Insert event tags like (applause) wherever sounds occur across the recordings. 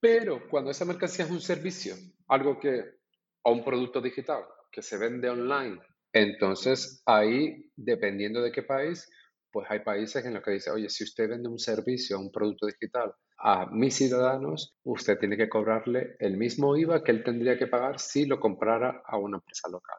Pero cuando esa mercancía es un servicio, algo que, o un producto digital que se vende online, entonces ahí, dependiendo de qué país, pues hay países en los que dice, oye, si usted vende un servicio, un producto digital a mis ciudadanos, usted tiene que cobrarle el mismo IVA que él tendría que pagar si lo comprara a una empresa local.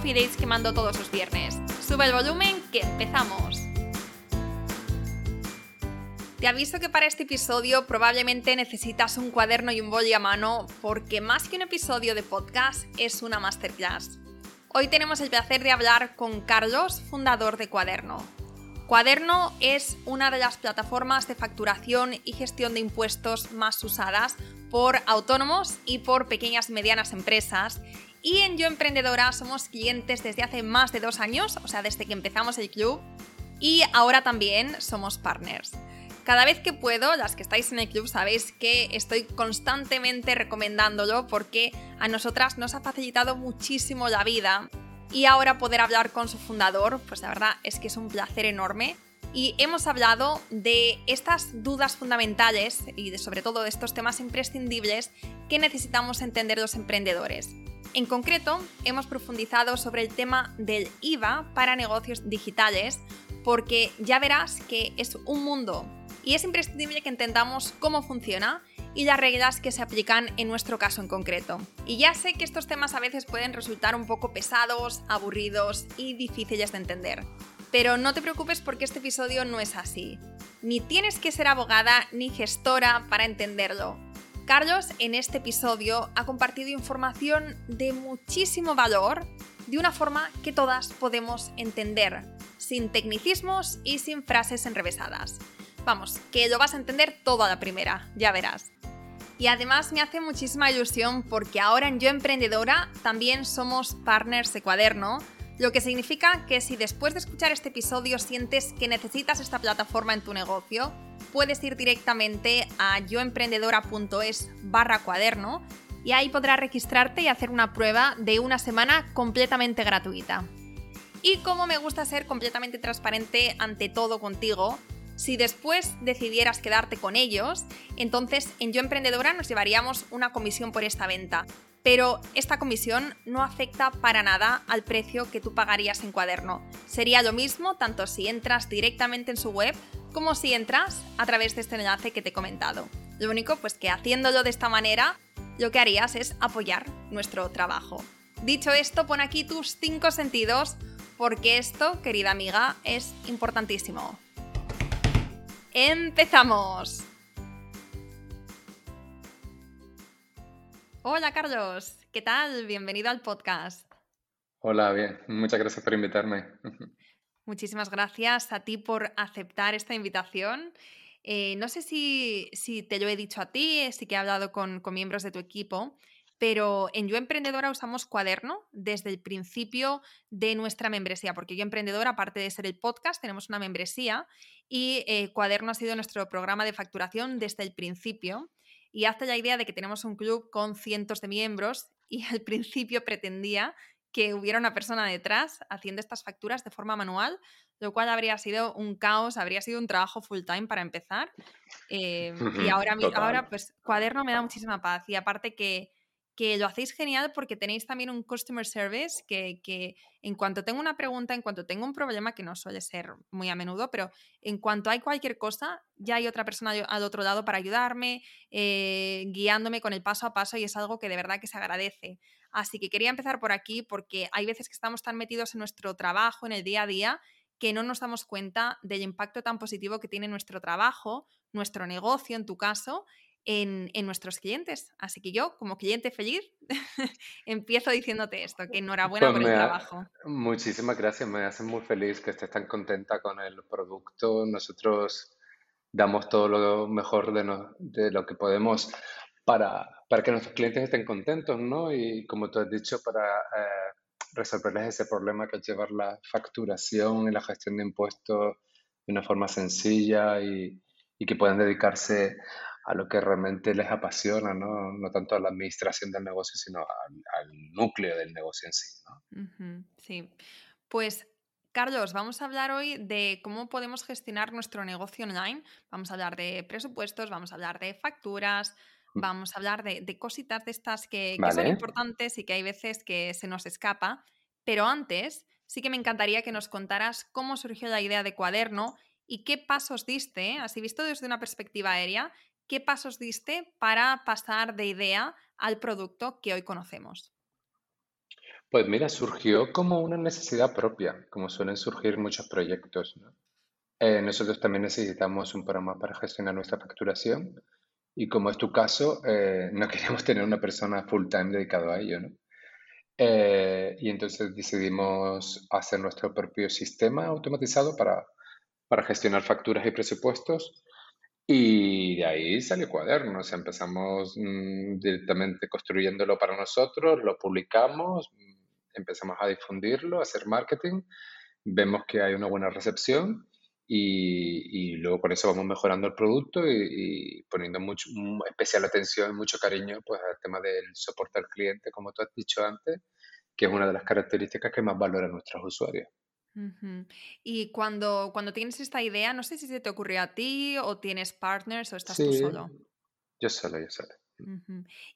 coffee dates que mando todos los viernes. Sube el volumen que empezamos. Te aviso que para este episodio probablemente necesitas un cuaderno y un boli a mano porque más que un episodio de podcast es una masterclass. Hoy tenemos el placer de hablar con Carlos, fundador de Cuaderno. Cuaderno es una de las plataformas de facturación y gestión de impuestos más usadas por autónomos y por pequeñas y medianas empresas y en Yo Emprendedora somos clientes desde hace más de dos años, o sea, desde que empezamos el club. Y ahora también somos partners. Cada vez que puedo, las que estáis en el club sabéis que estoy constantemente recomendándolo porque a nosotras nos ha facilitado muchísimo la vida. Y ahora poder hablar con su fundador, pues la verdad es que es un placer enorme. Y hemos hablado de estas dudas fundamentales y de, sobre todo de estos temas imprescindibles que necesitamos entender los emprendedores. En concreto, hemos profundizado sobre el tema del IVA para negocios digitales porque ya verás que es un mundo y es imprescindible que entendamos cómo funciona y las reglas que se aplican en nuestro caso en concreto. Y ya sé que estos temas a veces pueden resultar un poco pesados, aburridos y difíciles de entender. Pero no te preocupes porque este episodio no es así. Ni tienes que ser abogada ni gestora para entenderlo. Carlos en este episodio ha compartido información de muchísimo valor de una forma que todas podemos entender, sin tecnicismos y sin frases enrevesadas. Vamos, que lo vas a entender todo a la primera, ya verás. Y además me hace muchísima ilusión porque ahora en Yo Emprendedora también somos partners de cuaderno, lo que significa que si después de escuchar este episodio sientes que necesitas esta plataforma en tu negocio, puedes ir directamente a yoemprendedora.es barra cuaderno y ahí podrás registrarte y hacer una prueba de una semana completamente gratuita. Y como me gusta ser completamente transparente ante todo contigo, si después decidieras quedarte con ellos, entonces en Yo Emprendedora nos llevaríamos una comisión por esta venta. Pero esta comisión no afecta para nada al precio que tú pagarías en cuaderno. Sería lo mismo tanto si entras directamente en su web como si entras a través de este enlace que te he comentado. Lo único pues que haciéndolo de esta manera, lo que harías es apoyar nuestro trabajo. Dicho esto, pon aquí tus cinco sentidos porque esto, querida amiga, es importantísimo. ¡Empezamos! Hola Carlos, ¿qué tal? Bienvenido al podcast. Hola, bien. Muchas gracias por invitarme. Muchísimas gracias a ti por aceptar esta invitación. Eh, no sé si, te lo he dicho a ti, sí que he hablado con, miembros de tu equipo, pero en Yo Emprendedora usamos Cuaderno desde el principio de nuestra membresía, porque Yo Emprendedora, aparte de ser el podcast, tenemos una membresía y eh, Cuaderno ha sido nuestro programa de facturación desde el principio. Y hace la idea de que tenemos un club con cientos de miembros y al (laughs) principio pretendía que hubiera una persona detrás haciendo estas facturas de forma manual, lo cual habría sido un caos, habría sido un trabajo full time para empezar. Em, y (laughs) ahora, ahora, pues, cuaderno me da muchísima paz. Y aparte que que lo hacéis genial porque tenéis también un customer service que, en cuanto tengo una pregunta, en cuanto tengo un problema, que no suele ser muy a menudo, pero en cuanto hay cualquier cosa, ya hay otra persona al otro lado para ayudarme, eh, guiándome con el paso a paso y es algo que de verdad que se agradece. Así que quería empezar por aquí porque hay veces que estamos tan metidos en nuestro trabajo, en el día a día, que no nos damos cuenta del impacto tan positivo que tiene nuestro trabajo, nuestro negocio en tu caso, en, nuestros clientes. Así que yo, como cliente feliz, (laughs) empiezo diciéndote esto, que enhorabuena pues por el trabajo. Muchísimas gracias, me hace muy feliz que estés tan contenta con el producto. Nosotros damos todo lo mejor de, lo que podemos para, para, que nuestros clientes estén contentos, ¿no? Y como tú has dicho, para eh, resolverles ese problema que es llevar la facturación y la gestión de impuestos de una forma sencilla y, y que puedan dedicarse a lo que realmente les apasiona, ¿no? No tanto a la administración del negocio, sino al, núcleo del negocio en sí, ¿no? Sí. Pues Carlos, vamos a hablar hoy de cómo podemos gestionar nuestro negocio online. Vamos a hablar de presupuestos, vamos a hablar de facturas. Vamos a hablar de, cositas de estas que, que, son importantes y que hay veces que se nos escapa. Pero antes, sí que me encantaría que nos contaras cómo surgió la idea de cuaderno y qué pasos diste, así visto desde una perspectiva aérea, ¿qué pasos diste para pasar de idea al producto que hoy conocemos? Pues mira, surgió como una necesidad propia, como suelen surgir muchos proyectos. Eh, nosotros también necesitamos un programa para gestionar nuestra facturación y como es tu caso, eh, no (laughs) queríamos tener una persona full time dedicado a ello. ¿no? Eh, y entonces decidimos hacer nuestro propio sistema automatizado para, para gestionar facturas y presupuestos y de ahí salió cuaderno, o sea, empezamos mm, directamente construyéndolo para nosotros, lo publicamos, mm, empezamos a difundirlo, a hacer marketing, vemos que hay una buena recepción y, y luego con eso vamos mejorando el producto y, poniendo mucho, especial atención y mucho cariño pues, al tema del soporte al cliente, como tú has dicho antes, que es una de las características que más valoran nuestros usuarios. Y cuando, cuando tienes esta idea, no sé si se te ocurrió a ti o tienes partners o estás tú solo. yo solo, yo solo.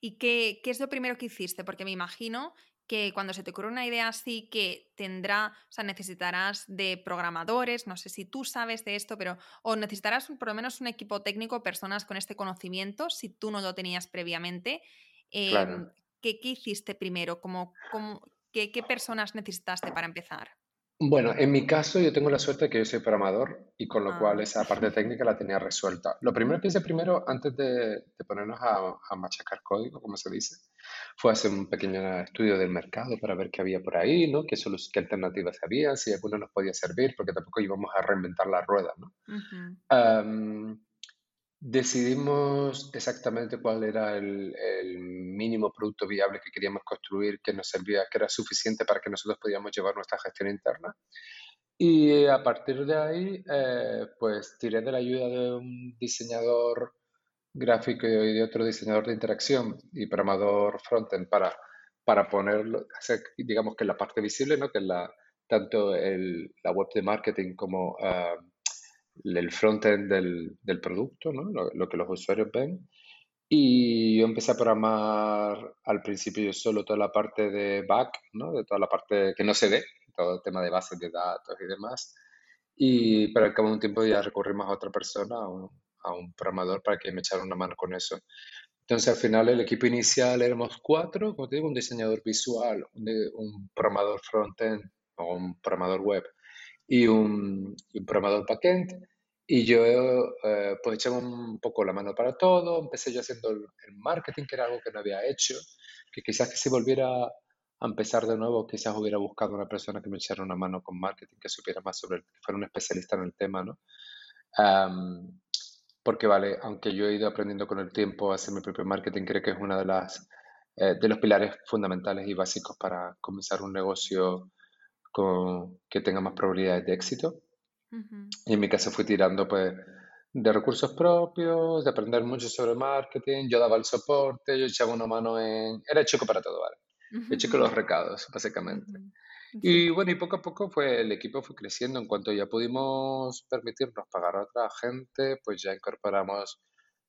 ¿Y qué, qué es lo primero que hiciste? Porque me imagino que cuando se te ocurre una idea así que tendrá, o sea, necesitarás de programadores, no sé si tú sabes de esto, pero o necesitarás por lo menos un equipo técnico, personas con este conocimiento, si tú no lo tenías previamente. Em, ¿qué, ¿qué, hiciste primero? ¿Cómo, qué, ¿Qué personas necesitaste para empezar? Bueno, en mi caso yo tengo la suerte de que yo soy programador y con lo cual ah. esa parte técnica la tenía resuelta. Lo primero que hice primero, antes de, ponernos a, machacar código, como se dice, fue hacer un pequeño estudio del mercado para ver qué había por ahí, ¿no? qué, qué alternativas había, si alguna nos podía servir, porque tampoco íbamos a reinventar la rueda. ¿no? Decidimos exactamente cuál era el, mínimo producto viable que queríamos construir, que nos servía, que era suficiente para que nosotros podíamos llevar nuestra gestión interna. Y a partir de ahí, eh, pues tiré de la ayuda de un diseñador gráfico y de otro diseñador de interacción y programador frontend para, para ponerlo, hacer, digamos que la parte visible, ¿no? que es la, tanto el, la web de marketing como uh, el frontend del, del producto, ¿no? lo, que los usuarios ven. Y yo empecé a programar al principio yo solo toda la parte de back, ¿no? de toda la parte que no se ve, todo el tema de bases de datos y demás. Y pero al cabo de un tiempo ya recurrimos a otra persona, a un, a un programador, para que me echara una mano con eso. Entonces al final el equipo inicial éramos cuatro, como te digo, un diseñador visual, un, un programador frontend o un programador web y un, un programador backend. Y yo eh, pues eché un poco la mano para todo, empecé yo haciendo el, marketing, que era algo que no había hecho, que quizás que si volviera a empezar de nuevo, quizás hubiera buscado una persona que me echara una mano con marketing, que supiera más sobre, el, que fuera un especialista en el tema, ¿no? porque vale, aunque yo he ido aprendiendo con el tiempo a hacer mi propio marketing, creo que es uno de las eh, de los pilares fundamentales y básicos para comenzar un negocio que tenga más probabilidades de éxito. Y en mi caso fui tirando pues de recursos propios, de aprender mucho sobre marketing, yo daba el soporte, yo echaba una mano en... Era chico para todo, ¿vale? He chico los recados, básicamente. Y bueno, y poco a poco fue, el equipo fue creciendo. En cuanto ya pudimos permitirnos pagar a otra gente, pues ya incorporamos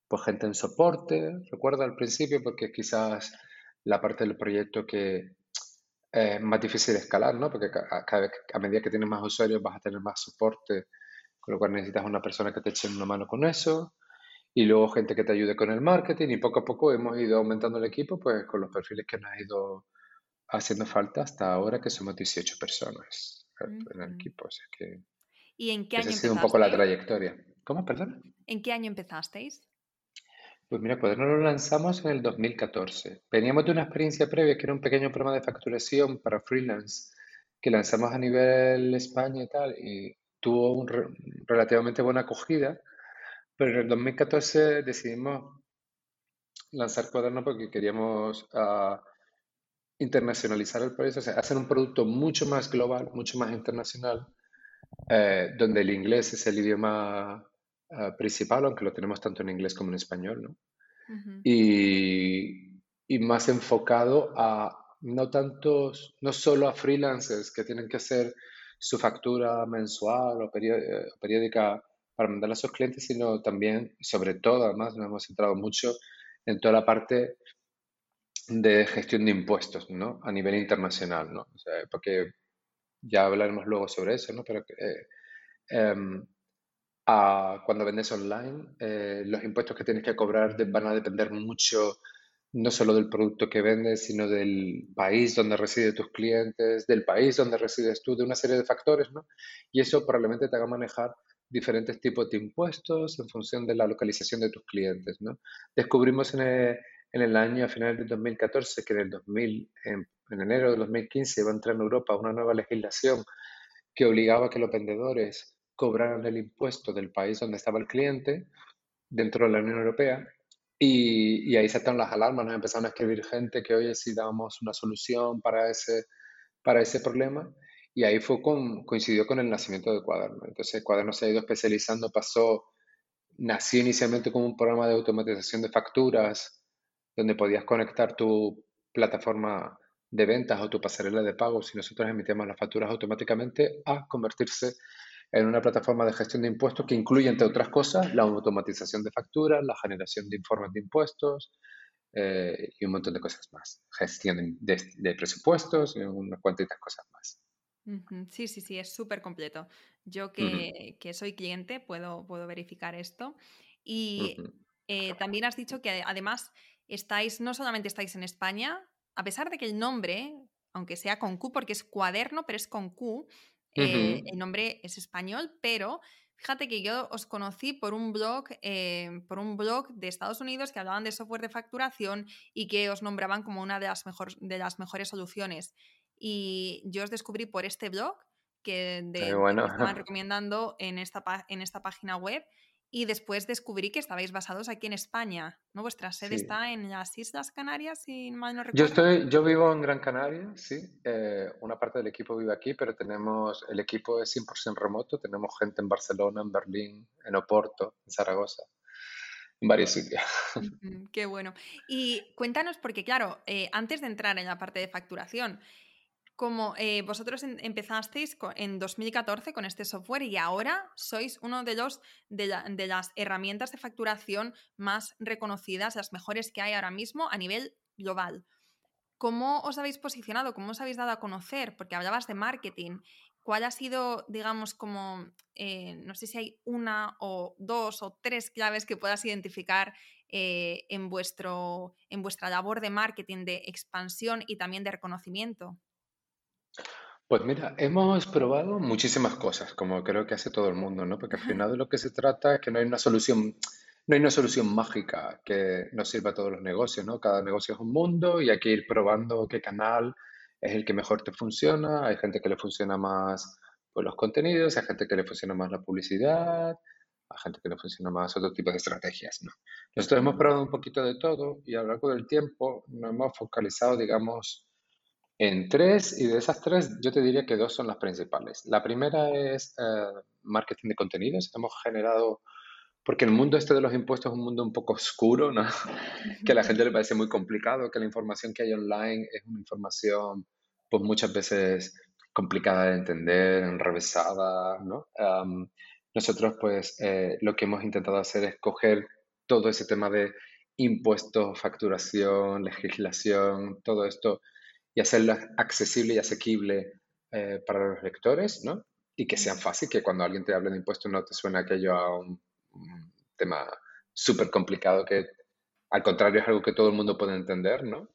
pues, gente en soporte, recuerdo al principio, porque quizás la parte del proyecto que, es más difícil de escalar, ¿no? Porque cada vez, a medida que tienes más usuarios vas a tener más soporte, con lo cual necesitas una persona que te eche una mano con eso y luego gente que te ayude con el marketing y poco a poco hemos ido aumentando el equipo pues con los perfiles que nos ha ido haciendo falta hasta ahora que somos 18 personas en el equipo. que ¿Y en qué año esa ha sido un poco la trayectoria. ¿Cómo, perdón? ¿En qué año empezasteis? Pues mira, pues nos lo lanzamos en el 2014. Veníamos de una experiencia previa que era un pequeño programa de facturación para freelance que lanzamos a nivel España y tal, y tuvo un relativamente buena acogida, pero en el 2014 decidimos lanzar Cuaderno porque queríamos ah, internacionalizar el proyecto, o sea, hacer un producto mucho más global, mucho más internacional, eh, donde el inglés es el idioma ah, principal, aunque lo tenemos tanto en inglés como en español, ¿no? y, y, más enfocado a no tantos, no solo a freelancers que tienen que hacer su factura mensual o eh, periódica para mandarla a sus clientes, sino también, sobre todo, además, nos hemos centrado mucho en toda la parte de gestión de impuestos, ¿no? A nivel internacional, ¿no? O sea, porque ya hablaremos luego sobre eso, ¿no? Pero eh, em, cuando vendes online, eh, los impuestos que tienes que cobrar van a depender mucho no solo del producto que vendes, sino del país donde residen tus clientes, del país donde resides tú, de una serie de factores, ¿no? Y eso probablemente te haga manejar diferentes tipos de impuestos en función de la localización de tus clientes, ¿no? Descubrimos en el, año, a finales del 2014, que en el 2000, en, en enero de 2015 iba a entrar en Europa una nueva legislación que obligaba a que los vendedores cobraran el impuesto del país donde estaba el cliente dentro de la Unión Europea y, y ahí saltaron las alarmas, nos empezaron a escribir gente que, oye, si dábamos una solución para ese, para ese problema. Y ahí fue con, coincidió con el nacimiento de Cuaderno. Entonces, Cuaderno se ha ido especializando, pasó, nació inicialmente como un programa de automatización de facturas, donde podías conectar tu plataforma de ventas o tu pasarela de pagos y nosotros emitíamos las facturas automáticamente a convertirse en una plataforma de gestión de impuestos que incluye, entre otras cosas, la automatización de facturas, la generación de informes de impuestos eh, y un montón de cosas más. Gestión de, presupuestos y unas cuantitas cosas más. Sí, sí, sí, es súper completo. Yo que, soy cliente puedo, puedo verificar esto. Y eh, también has dicho que además estáis, no solamente estáis en España, a pesar de que el nombre, aunque sea con Q, porque es cuaderno, pero es con Q, eh, el nombre es español, pero fíjate que yo os conocí por un blog, eh, por un blog de Estados Unidos que hablaban de software de facturación y que os nombraban como una de las, de las mejores soluciones. Y yo os descubrí por este blog que, de, estaban (laughs) recomendando en esta, en esta página web y después descubrí que estabais basados aquí en España, ¿no? Vuestra sede está en las Islas Canarias, si mal no recuerdo. Yo, estoy, yo vivo en Gran Canaria, sí. Eh, una parte del equipo vive aquí, pero tenemos, el equipo es 100% remoto. Tenemos gente en Barcelona, en Berlín, en Oporto, en Zaragoza, en varios sitios. (laughs) Qué bueno. Y cuéntanos, porque claro, eh, antes de entrar en la parte de facturación, como eh, vosotros empezasteis en 2014 con este software y ahora sois uno de los de, las herramientas de facturación más reconocidas, las mejores que hay ahora mismo a nivel global. ¿Cómo os habéis posicionado? ¿Cómo os habéis dado a conocer? Porque hablabas de marketing. ¿Cuál ha sido, digamos, como, eh, no sé si hay una o dos o tres claves que puedas identificar eh, en, vuestro, en vuestra labor de marketing, de expansión y también de reconocimiento? Pues mira, hemos probado muchísimas cosas, como creo que hace todo el mundo, ¿no? Porque al final de lo que se trata es que no hay una solución, no hay una solución mágica que nos sirva a todos los negocios, ¿no? Cada negocio es un mundo y hay que ir probando qué canal es el que mejor te funciona. Hay gente que le funciona más pues, los contenidos, hay gente que le funciona más la publicidad, hay gente que le funciona más otro tipo de estrategias, ¿no? Nosotros hemos probado un poquito de todo y a lo largo del tiempo nos hemos focalizado, digamos, en tres, y de esas tres, yo te diría que dos son las principales. La primera es eh, marketing de contenidos. Hemos generado, porque el mundo este de los impuestos es un mundo un poco oscuro, ¿no? (laughs) que a la gente le parece muy complicado, que la información que hay online es una información, pues muchas veces complicada de entender, enrevesada, ¿no? nosotros, pues, eh, lo que hemos intentado hacer es coger todo ese tema de impuestos, facturación, legislación, todo esto y hacerlo accesible y asequible eh, para los lectores, ¿no? Y que sea fácil, que cuando alguien te hable de impuestos no te suene aquello a un, tema súper complicado, que al contrario es algo que todo el mundo puede entender, ¿no?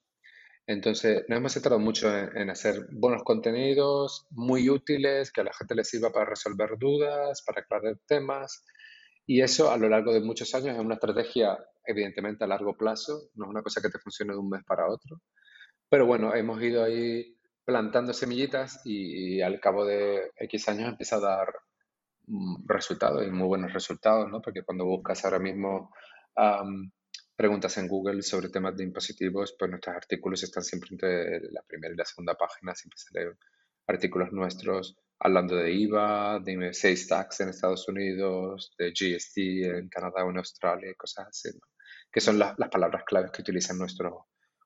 Entonces, nos hemos centrado mucho en, hacer buenos contenidos, muy útiles, que a la gente le sirva para resolver dudas, para aclarar temas. Y eso a lo largo de muchos años es una estrategia, evidentemente, a largo plazo, no es una cosa que te funcione de un mes para otro. Pero bueno, hemos ido ahí plantando semillitas y, al cabo de X años empieza a dar mm, resultados y muy buenos resultados, ¿no? Porque cuando buscas ahora mismo preguntas en Google sobre temas de impositivos, pues nuestros artículos están siempre entre la primera y la segunda página, siempre salen artículos nuestros hablando de IVA, de sales tax en Estados Unidos, de GST en Canadá o en Australia, cosas así, que son las, palabras claves que utilizan nuestros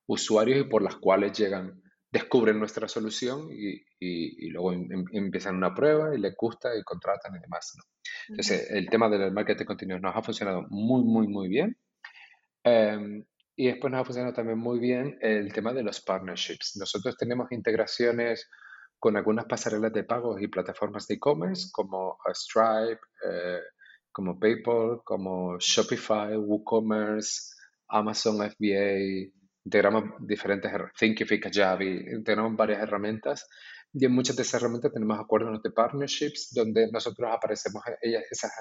usuarios y por las cuales llegan, descubren nuestra solución y, luego em, em, empiezan una prueba y les gusta y contratan y demás. Entonces, el tema del marketing continuo nos ha funcionado muy, muy, muy bien. Em, y después nos ha funcionado también muy bien el tema de los partnerships. Nosotros tenemos integraciones con algunas pasarelas de pagos y plataformas de e-commerce como Stripe, eh, como PayPal, como Shopify, WooCommerce, Amazon FBA, integramos diferentes, Thinkific, Kajabi, integramos varias herramientas y en muchas de esas herramientas tenemos acuerdos de partnerships donde nosotros aparecemos, ellas, esas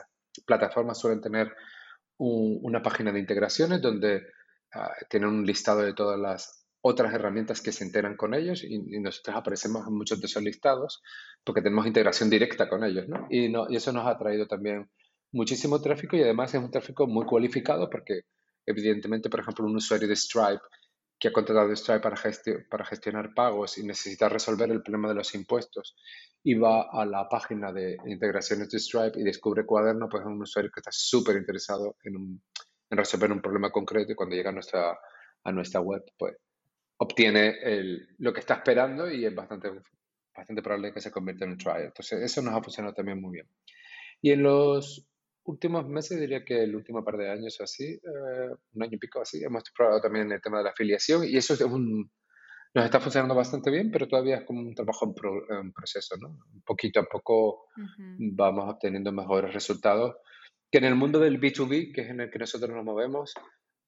plataformas suelen tener una página de integraciones donde ah, tienen un listado de todas las otras herramientas que se integran con ellos y, nosotros aparecemos en muchos de esos listados porque tenemos integración directa con ellos, ¿no? Y, no, y eso nos ha traído también muchísimo tráfico y además es un tráfico muy cualificado porque evidentemente, por ejemplo, un usuario de Stripe que ha contratado Stripe para, para gestionar pagos y necesita resolver el problema de los impuestos y va a la página de integraciones de Stripe y descubre Cuaderno, pues es un usuario que está súper interesado en, resolver un problema concreto y cuando llega a nuestra, a nuestra web, pues obtiene el, lo que está esperando y es bastante, bastante probable que se convierta en un trial. Entonces, eso nos ha funcionado también muy bien. Y en los últimos meses, diría que el último par de años o así, eh, un año y pico así, hemos probado también el tema de la afiliación y eso es un, nos está funcionando bastante bien, pero todavía es como un trabajo en, proceso, ¿no? Poquito a poco vamos obteniendo mejores resultados, que en el mundo del B2B, que es en el que nosotros nos movemos,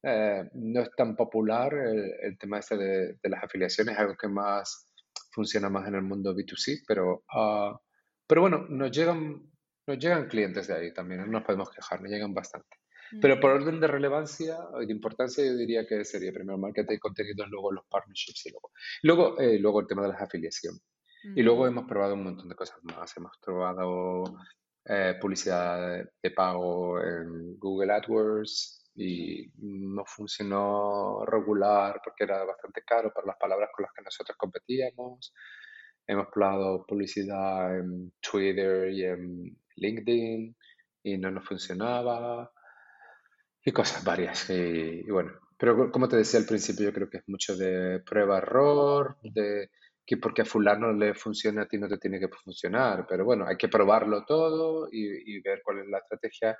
eh, no es tan popular el, tema este de, las afiliaciones, es algo que más funciona más en el mundo B2C, pero, uh, pero bueno, nos llegan nos llegan clientes de ahí también, no nos podemos quejar, nos llegan bastante. Pero por orden de relevancia y de importancia, yo diría que sería primero marketing y contenidos, luego los partnerships y luego, luego, eh, luego el tema de las afiliaciones. Y luego hemos probado un montón de cosas más. Hemos probado eh, publicidad de pago en Google AdWords y no funcionó regular porque era bastante caro para las palabras con las que nosotros competíamos. Hemos probado publicidad en Twitter y en LinkedIn y no nos funcionaba y cosas varias. Y, bueno, pero como te decía al principio, yo creo que es mucho de prueba-error, de que porque a fulano le funciona, a ti no te tiene que funcionar. Pero bueno, hay que probarlo todo y, ver cuál es la estrategia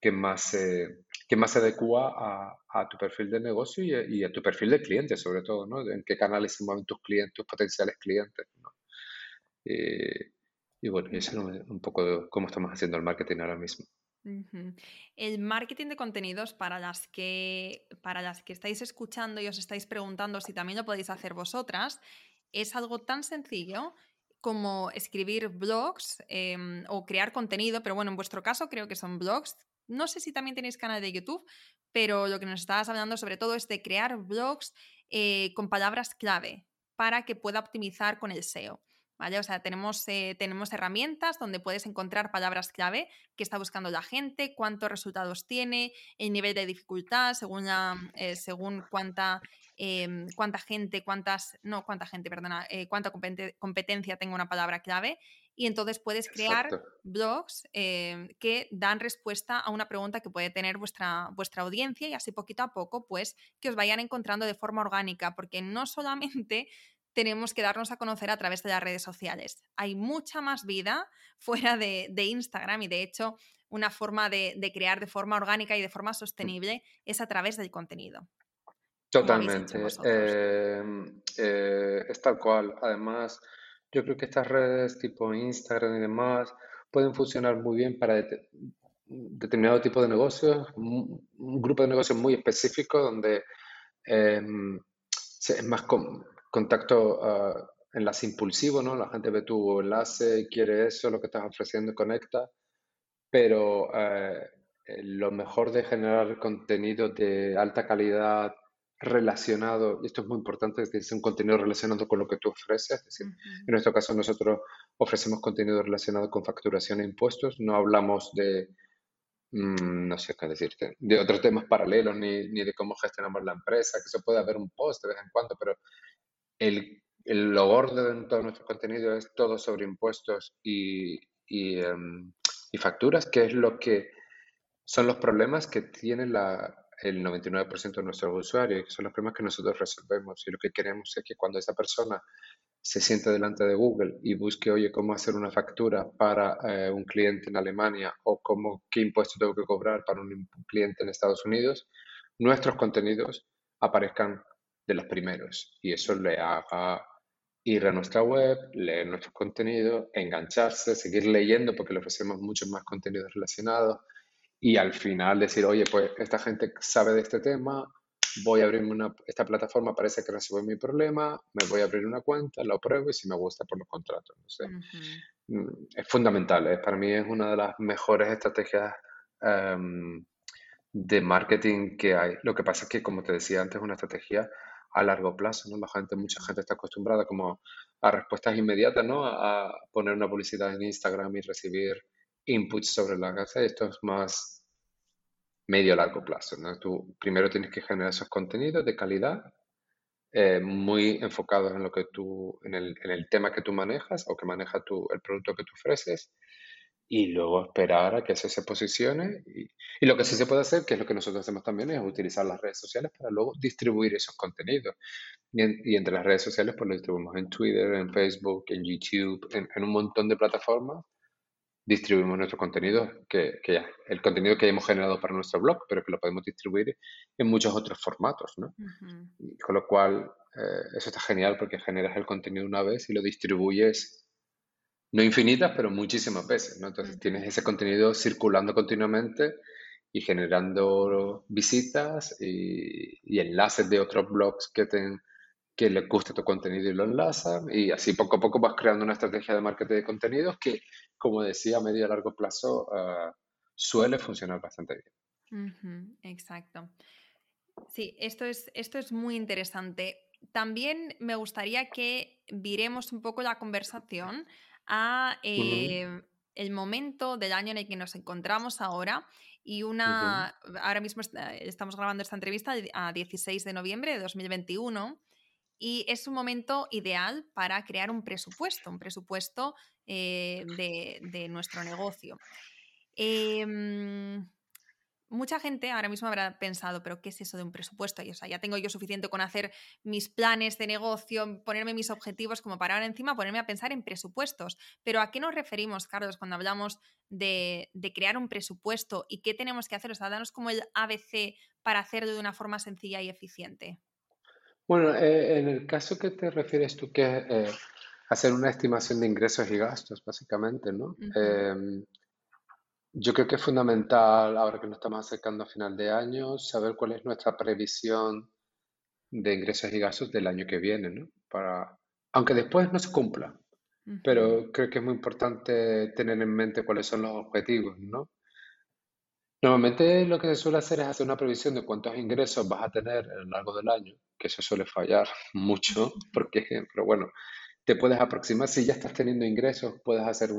que más, se que más se adecua a, tu perfil de negocio y a, tu perfil de cliente, sobre todo, ¿no? En qué canales se mueven tus clientes, tus potenciales clientes, ¿no? Eh, y bueno, eso es un poco cómo estamos haciendo el marketing ahora mismo. El marketing de contenidos, para las, que, para las que estáis escuchando y os estáis preguntando si también lo podéis hacer vosotras, es algo tan sencillo como escribir blogs em, o crear contenido, pero bueno, en vuestro caso creo que son blogs. No sé si también tenéis canal de YouTube, pero lo que nos estabas hablando sobre todo es de crear blogs eh, con palabras clave para que pueda optimizar con el SEO. O sea, tenemos, eh, tenemos herramientas donde puedes encontrar palabras clave que está buscando la gente, cuántos resultados tiene, el nivel de dificultad, según, eh, según cuánta, em, cuánta gente, cuántas, no cuánta gente, perdona, eh, cuánta competencia tenga una palabra clave. Y entonces puedes crear blogs em, que dan respuesta a una pregunta que puede tener vuestra, vuestra audiencia y así poquito a poco, pues que os vayan encontrando de forma orgánica, porque no solamente tenemos que darnos a conocer a través de las redes sociales. Hay mucha más vida (laughs) fuera de, Instagram y de hecho una forma de, crear de forma orgánica y de forma mm. sostenible es a través del contenido. Totalmente. Em, eh, es tal cual. Además, yo creo que estas redes tipo Instagram y demás pueden funcionar muy bien para determinado tipo de negocios, un, grupo de negocios muy específico donde em, es más contacto ah, enlace impulsivo, ¿no? La gente ve tu enlace, quiere eso, lo que estás ofreciendo, conecta, pero eh, lo mejor de generar contenido de alta calidad relacionado, y esto es muy importante, es decir, un contenido relacionado con lo que tú ofreces, es decir, en nuestro caso nosotros ofrecemos contenido relacionado con facturación e impuestos, no hablamos de, mm, no sé qué decirte, de otros temas paralelos, ni, ni, de cómo gestionamos la empresa, que se puede haber un post de vez en cuando, pero el, el lo gordo de todo nuestro contenido es todo sobre impuestos y, y, em, y facturas, que es lo que son los problemas que tiene la, el 99% de nuestros usuarios, que son los problemas que nosotros resolvemos. Y lo que queremos es que cuando esa persona se siente delante de Google y busque, oye, cómo hacer una factura para eh, un cliente en Alemania o cómo, qué impuesto tengo que cobrar para un cliente en Estados Unidos, nuestros contenidos aparezcan de los primeros. Y eso le haga ir a nuestra web, leer nuestros contenidos, engancharse, seguir leyendo porque le ofrecemos muchos más contenidos relacionados y al final decir, oye, pues esta gente sabe de este tema, voy a abrirme una, esta plataforma, parece que resuelve mi problema, me voy a abrir una cuenta, lo pruebo y si me gusta, por pues los contratos. No sé. Mm, es fundamental, ¿eh? para mí es una de las mejores estrategias em, de marketing que hay. Lo que pasa es que, como te decía antes, es una estrategia a largo plazo, ¿no? La gente, mucha gente está acostumbrada como a respuestas inmediatas, ¿no? A poner una publicidad en Instagram y recibir inputs sobre la casa. Esto es más medio largo plazo. ¿no? Tú primero tienes que generar esos contenidos de calidad, eh, muy enfocados en lo que tú, en el, en el, tema que tú manejas o que maneja tu, el producto que tú ofreces, y luego esperar a que eso se posicione. Y, y, lo que sí se puede hacer, que es lo que nosotros hacemos también, es utilizar las redes sociales para luego distribuir esos contenidos. Y, y entre las redes sociales, pues lo distribuimos en Twitter, en Facebook, en YouTube, en, en un montón de plataformas distribuimos nuestro contenido, que, que, ya, el contenido que hemos generado para nuestro blog, pero que lo podemos distribuir en muchos otros formatos, ¿no? Con lo cual, eh, eso está genial porque generas el contenido una vez y lo distribuyes, no infinitas, pero muchísimas veces, ¿no? Entonces tienes ese contenido circulando continuamente y generando visitas y, y enlaces de otros blogs que te, que les guste tu contenido y lo enlazan y así poco a poco vas creando una estrategia de marketing de contenidos que, como decía, a medio y largo plazo uh, suele funcionar bastante bien. exacto. Sí, esto es, esto es muy interesante. También me gustaría que viremos un poco la conversación a eh, el momento del año en el que nos encontramos ahora y una, ahora mismo estamos grabando esta entrevista a 16 de noviembre de 2021 y es un momento ideal para crear un presupuesto, un presupuesto eh, de, nuestro negocio. Em, mucha gente ahora mismo habrá pensado, pero ¿qué es eso de un presupuesto? Y, o sea, ya tengo yo suficiente con hacer mis planes de negocio, ponerme mis objetivos, como para ahora encima ponerme a pensar en presupuestos. Pero ¿a qué nos referimos, Carlos, cuando hablamos de, de crear un presupuesto y qué tenemos que hacer? O sea, danos como el ABC para hacerlo de una forma sencilla y eficiente. Bueno, eh, en el caso que te refieres tú, que es eh, hacer una estimación de ingresos y gastos, básicamente, ¿no? Yo creo que es fundamental, ahora que nos estamos acercando a final de año, saber cuál es nuestra previsión de ingresos y gastos del año que viene, ¿no? Para, aunque después no se cumpla, pero creo que es muy importante tener en mente cuáles son los objetivos, ¿no? Normalmente lo que se suele hacer es hacer una previsión de cuántos ingresos vas a tener a lo largo del año, que eso suele fallar (laughs) mucho, (laughs) porque, pero bueno, te puedes aproximar, si ya estás teniendo ingresos, puedes hacer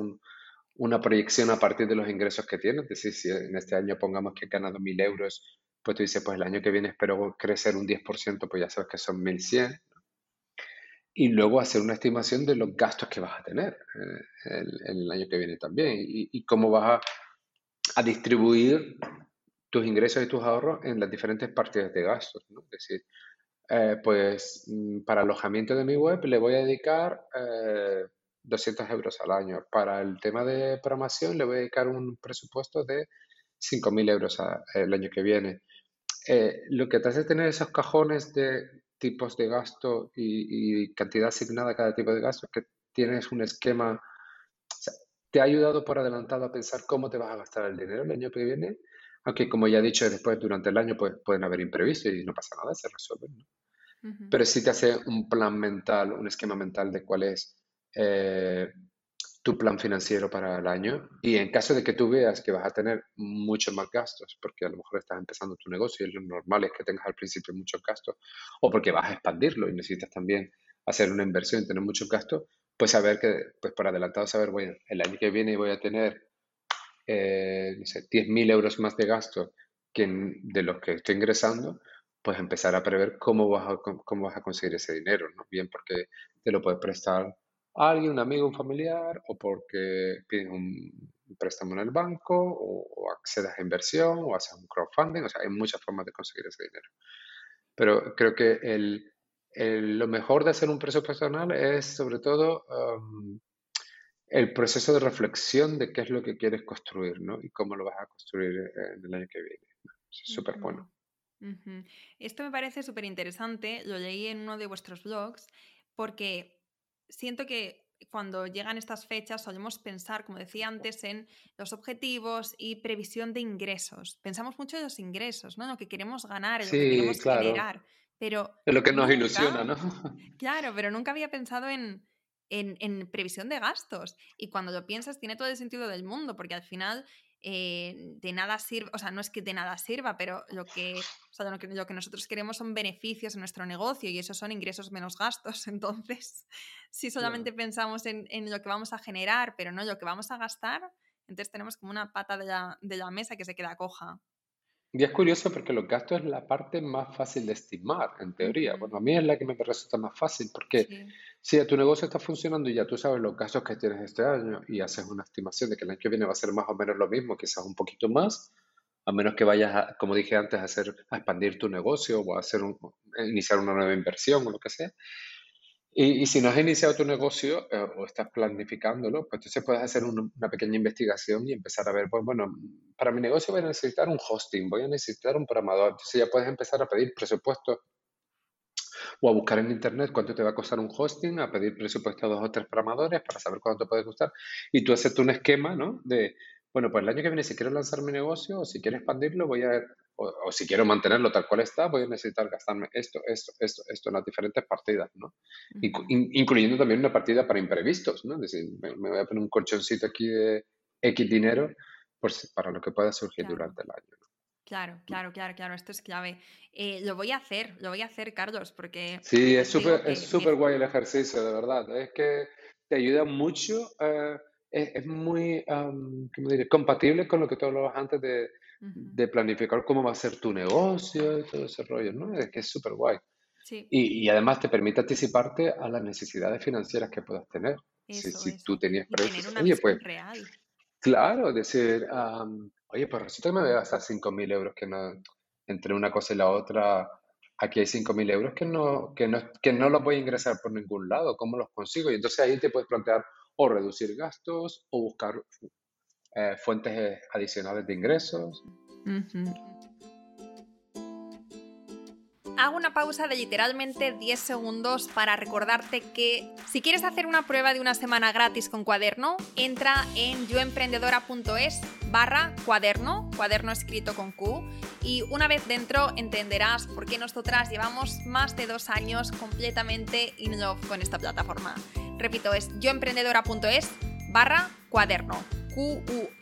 una proyección a partir de los ingresos que tienes, es decir, si en este año pongamos que he ganado 1.000 euros, pues tú dices, pues el año que viene espero crecer un 10%, pues ya sabes que son 1.100. Y luego hacer una estimación de los gastos que vas a tener eh, el, año que viene también y, cómo vas a distribuir tus ingresos y tus ahorros en las diferentes partidas de gastos. Es decir, eh, pues mm, para alojamiento de mi web le voy a dedicar 200 eh, euros al año. Para el tema de programación le voy a dedicar un presupuesto de 5.000 euros el año que viene. Eh, lo que te hace tener esos cajones de tipos de gasto y, y, cantidad asignada a cada tipo de gasto que tienes un esquema te ha ayudado por adelantado a pensar cómo te vas a gastar el dinero el año que viene, aunque como ya he dicho, después durante el año pues, pueden haber imprevistos y no pasa nada, se resuelven. pero sí te hace un plan mental, un esquema mental de cuál es eh, tu plan financiero para el año. Y en caso de que tú veas que vas a tener muchos más gastos, porque a lo mejor estás empezando tu negocio y lo normal es que tengas al principio muchos gastos, o porque vas a expandirlo y necesitas también hacer una inversión y tener muchos gastos, pues saber que, pues por adelantado saber, bueno, el año que viene voy a tener, eh, no sé, 10.000 euros más de gasto que de los que estoy ingresando, pues empezar a prever cómo vas a, cómo vas a conseguir ese dinero, ¿no? Bien porque te lo puedes prestar a alguien, un amigo, un familiar, o porque pides un préstamo en el banco, o, accedas a inversión, o haces un crowdfunding, o sea, hay muchas formas de conseguir ese dinero. Pero creo que el, lo mejor de hacer un presupuesto anual es sobre todo um, el proceso de reflexión de qué es lo que quieres construir, ¿no? Y cómo lo vas a construir en el año que viene. Es súper bueno. Esto me parece súper interesante, lo leí en uno de vuestros blogs, porque siento que cuando llegan estas fechas solemos pensar, como decía antes, en los objetivos y previsión de ingresos. Pensamos mucho en los ingresos, ¿no? Lo que queremos ganar, lo que queremos generar. Pero es lo que nos ilusiona, ¿no? (laughs) Claro, pero nunca había pensado en, en, previsión de gastos. Y cuando lo piensas, tiene todo el sentido del mundo, porque al final eh, de nada sirve, o sea, no es que de nada sirva, pero lo que, lo que, lo que nosotros queremos son beneficios en nuestro negocio y esos son ingresos menos gastos. (laughs) Entonces, si solamente pensamos en, en, lo que vamos a generar, pero no lo que vamos a gastar, entonces tenemos como una pata de la, de la mesa que se queda coja. Y es curioso porque los gastos es la parte más fácil de estimar, en teoría. Bueno, a mí es la que me resulta más fácil porque si a tu negocio está funcionando y ya tú sabes los gastos que tienes este año y haces una estimación de que el año que viene va a ser más o menos lo mismo, quizás un poquito más, a menos que vayas, a, como dije antes, a, hacer, a expandir tu negocio o a hacer un, iniciar una nueva inversión o lo que sea, y, si no has iniciado tu negocio eh, o estás planificándolo, pues entonces puedes hacer una pequeña investigación y empezar a ver, pues bueno, para mi negocio voy a necesitar un hosting, voy a necesitar un programador. Entonces ya puedes empezar a pedir presupuesto o a buscar en internet cuánto te va a costar un hosting, a pedir presupuesto a dos o tres programadores para saber cuánto te puede costar. Y tú haces un esquema, ¿no? De, bueno, pues el año que viene si quiero lanzar mi negocio o si quiero expandirlo, voy a o, si quiero mantenerlo tal cual está, voy a necesitar gastarme esto, esto, esto, esto en las diferentes partidas, ¿no? incluyendo también una partida para imprevistos, ¿no? Es decir, me, voy a poner un colchoncito aquí de X dinero para lo que pueda surgir durante el año. Claro, claro, claro, claro, esto es clave. Eh, lo voy a hacer, lo voy a hacer, Carlos, porque... Sí, es súper es súper guay el ejercicio, de verdad. Es que te ayuda mucho, eh, es, muy, um, ¿cómo diré? Compatible con lo que tú hablabas antes de, de planificar cómo va a ser tu negocio y todo ese rollo, ¿no? Es que es súper guay. Sí. Y, y, además te permite anticiparte a las necesidades financieras que puedas tener. si, si tú tenías previsto, oye, pues. Real. Claro, decir, oye, pues resulta que me voy a gastar 5.000 euros, que no, entre una cosa y la otra, aquí hay 5.000 euros que no, que, no, que no los voy a ingresar por ningún lado, ¿cómo los consigo? Y entonces ahí te puedes plantear o reducir gastos o buscar eh, fuentes adicionales de ingresos. Hago una pausa de literalmente 10 segundos para recordarte que si quieres hacer una prueba de una semana gratis con cuaderno, entra en yoemprendedora.es barra cuaderno, cuaderno escrito con Q, y una vez dentro entenderás por qué nosotras llevamos más de dos años completamente in love con esta plataforma. Repito, es yoemprendedora.es barra cuaderno. Q-U-A-D-E-R-N-O.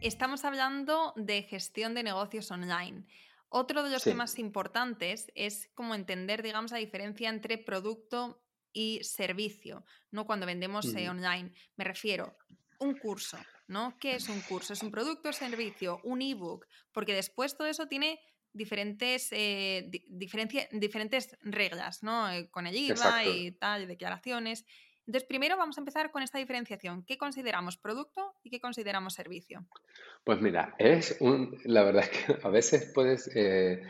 Estamos hablando de gestión de negocios online. Otro de los temas importantes es como entender, digamos, la diferencia entre producto y servicio, ¿no? Cuando vendemos eh, online. Me refiero, un curso, ¿no? ¿Qué es un curso? ¿Es un producto o servicio? ¿Un ebook? Porque después todo eso tiene diferentes, eh, diferentes reglas, ¿no? Eh, con el IVA y tal, declaraciones. Entonces, primero vamos a empezar con esta diferenciación. ¿Qué consideramos producto y qué consideramos servicio? Pues mira, es un, la verdad es que (laughs) a veces puedes... Eh,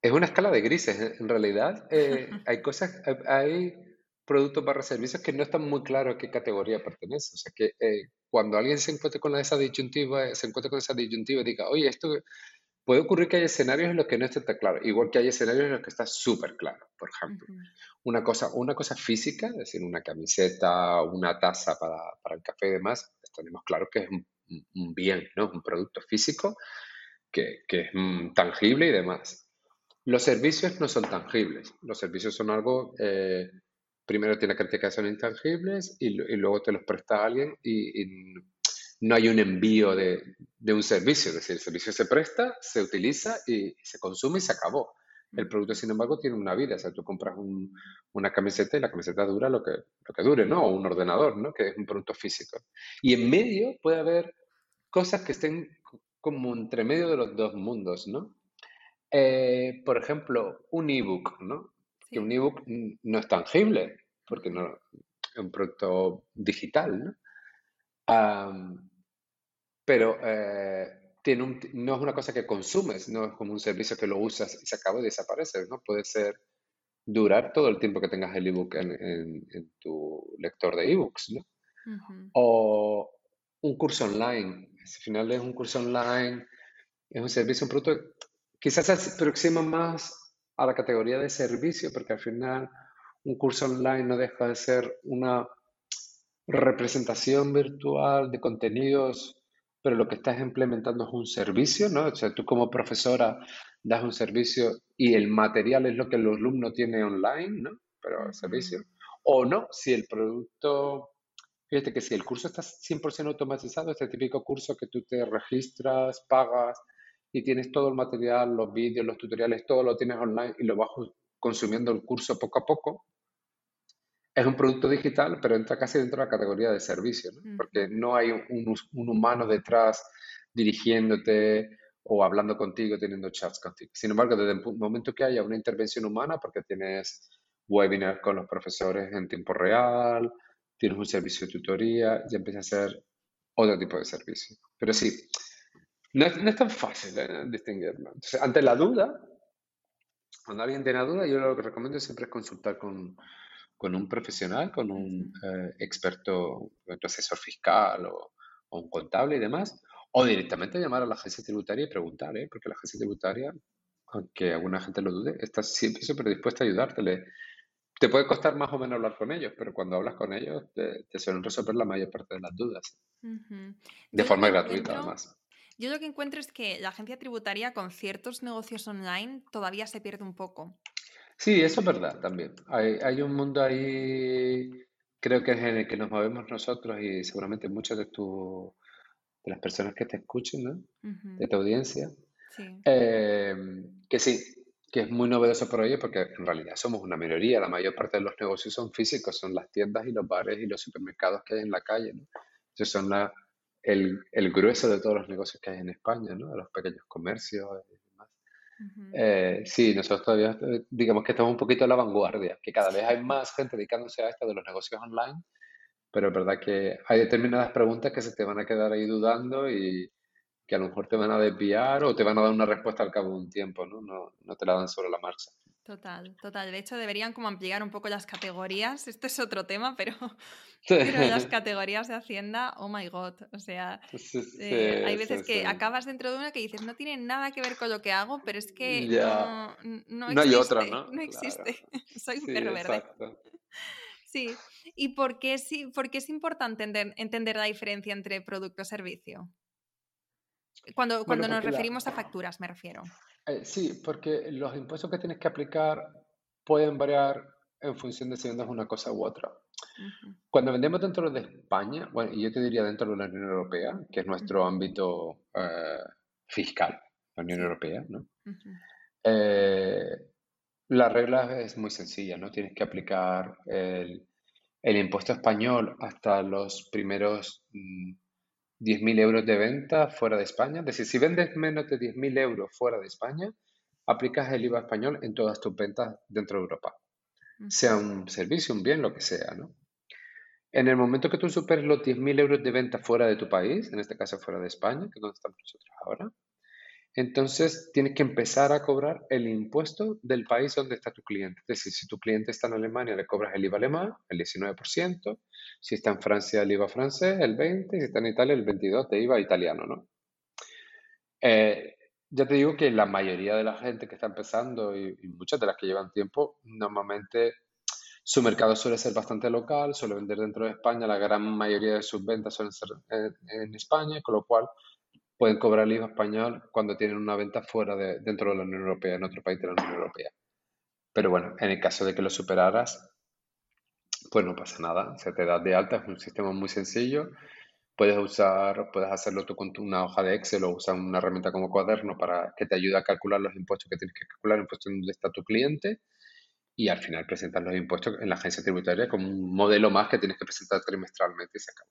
es una escala de grises, ¿eh? en realidad. Eh, (laughs) hay cosas, hay productos para servicios que no están muy claros a qué categoría pertenece. O sea que cuando alguien se encuentre con esa disyuntiva, se encuentre con esa disyuntiva y diga, oye, esto Puede ocurrir que hay escenarios en los que no esté tan claro, igual que hay escenarios en los que está súper claro. Por ejemplo, una, cosa, una cosa física, es decir, una camiseta, una taza para, para el café y demás, tenemos claro que es un, un bien, ¿no? un producto físico que, es mm, tangible y demás. Los servicios no son tangibles. Los servicios son algo, eh, primero tiene que son intangibles y, luego te los presta alguien y, no hay un envío de, un servicio. Es decir, el servicio se presta, se utiliza y, se consume y se acabó. El producto, sin embargo, tiene una vida. O sea, tú compras una camiseta y la camiseta dura lo que, lo que dure, ¿no? O un ordenador, ¿no? Que es un producto físico. Y en medio puede haber cosas que estén como entre medio de los dos mundos, ¿no? Eh, por ejemplo, un ebook, ¿no? Que un ebook no es tangible, porque no es un producto digital, ¿no? Pero eh, tiene no es una cosa que consumes, no es como un servicio que lo usas y se acaba y desaparece, ¿no? Puede ser durar todo el tiempo que tengas el ebook en, en, tu lector de ebooks, ¿no? O un curso online. Al final es un curso online, es un servicio, un producto, quizás se aproxima más a la categoría de servicio, porque al final un curso online no deja de ser una representación virtual de contenidos, pero lo que estás implementando es un servicio, ¿no? O sea, tú como profesora das un servicio y el material es lo que el alumno tiene online, ¿no? Pero el servicio. O no, si el producto Fíjate que si el curso está 100% automatizado, este típico curso que tú te registras, pagas y tienes todo el material, los vídeos, los tutoriales, todo lo tienes online y lo vas consumiendo el curso poco a poco, es un producto digital, pero entra casi dentro de la categoría de servicio, porque no hay un, humano detrás dirigiéndote o hablando contigo, teniendo chats contigo. Sin embargo, desde el momento que haya una intervención humana, porque tienes webinars con los profesores en tiempo real, tienes un servicio de tutoría, ya empieza a ser otro tipo de servicio. Pero sí, no es, tan fácil ¿eh? distinguirlo. Entonces, ante la duda, cuando alguien tiene duda, yo lo que recomiendo siempre es consultar con, un profesional, con un eh, experto, un asesor fiscal o, un contable y demás, o directamente llamar a la agencia tributaria y preguntar, ¿eh? porque la agencia tributaria, aunque alguna gente lo dude, está siempre súper dispuesta a ayudarte. Te puede costar más o menos hablar con ellos, pero cuando hablas con ellos te, suelen resolver la mayor parte de las dudas. De forma gratuita, además. Yo lo que encuentro es que la agencia tributaria con ciertos negocios online todavía se pierde un poco. Sí, eso es verdad también. Hay, un mundo ahí, creo que es en el que nos movemos nosotros y seguramente muchas de, tu, de las personas que te escuchen, ¿no? de tu audiencia, eh, que sí, que es muy novedoso por ello porque en realidad somos una minoría. La mayor parte de los negocios son físicos, son las tiendas y los bares y los supermercados que hay en la calle. ¿no? Esos son la, el, el, grueso de todos los negocios que hay en España, ¿no? de los pequeños comercios demás. Eh, sí, nosotros todavía, eh, digamos que estamos un poquito en la vanguardia, que cada vez hay más gente dedicándose a esto de los negocios online, pero es verdad que hay determinadas preguntas que se te van a quedar ahí dudando y, que a lo mejor te van a desviar o te van a dar una respuesta al cabo de un tiempo, ¿no? No, no te la dan sobre la marcha. Total, total. De hecho, deberían como ampliar un poco las categorías. (laughs) Esto es otro tema, pero, (laughs) pero las categorías de Hacienda, oh my god. O sea, eh, hay veces que acabas dentro de una que dices, no tiene nada que ver con lo que hago, pero es que no, no, existe. hay otra, ¿no? No existe. (laughs) Soy un perro verde. Sí. ¿Y por qué, por qué es importante entender la diferencia entre producto y servicio? Cuando, cuando nos referimos a facturas, me refiero. Eh, sí, porque los impuestos que tienes que aplicar pueden variar en función de si vendes una cosa u otra. Cuando vendemos dentro de España, bueno, y yo te diría dentro de la Unión Europea, que es nuestro ámbito eh, fiscal, la Unión Europea, ¿no? Eh, la regla es muy sencilla, ¿no? Tienes que aplicar el, el impuesto español hasta los primeros mm, 10.000 euros de venta fuera de España. Es decir, si vendes menos de 10.000 euros fuera de España, aplicas el IVA español en todas tus ventas dentro de Europa. Sea un servicio, un bien, lo que sea, ¿no? En el momento que tú superes los 10.000 euros de venta fuera de tu país, en este caso fuera de España, que es donde estamos nosotros ahora, entonces tienes que empezar a cobrar el impuesto del país donde está tu cliente. Es decir, si tu cliente está en Alemania, le cobras el IVA alemán, el 19%, si está en Francia, el IVA francés, el 20%, si está en Italia, el 22% de IVA italiano, ¿no? Eh, ya te digo que la mayoría de la gente que está empezando y, muchas de las que llevan tiempo, normalmente su mercado suele ser bastante local, suele vender dentro de España, la gran mayoría de sus ventas suelen ser en España, con lo cual pueden cobrar el IVA español cuando tienen una venta fuera de, dentro de la Unión Europea, en otro país de la Unión Europea. Pero bueno, en el caso de que lo superaras, pues no pasa nada. Se te da de alta, es un sistema muy sencillo. Puedes usar, puedes hacerlo tú con una hoja de Excel o usar una herramienta como cuaderno para que te ayude a calcular los impuestos que tienes que calcular en función de dónde está tu cliente y al final presentar los impuestos en la agencia tributaria como un modelo más que tienes que presentar trimestralmente y se acaba.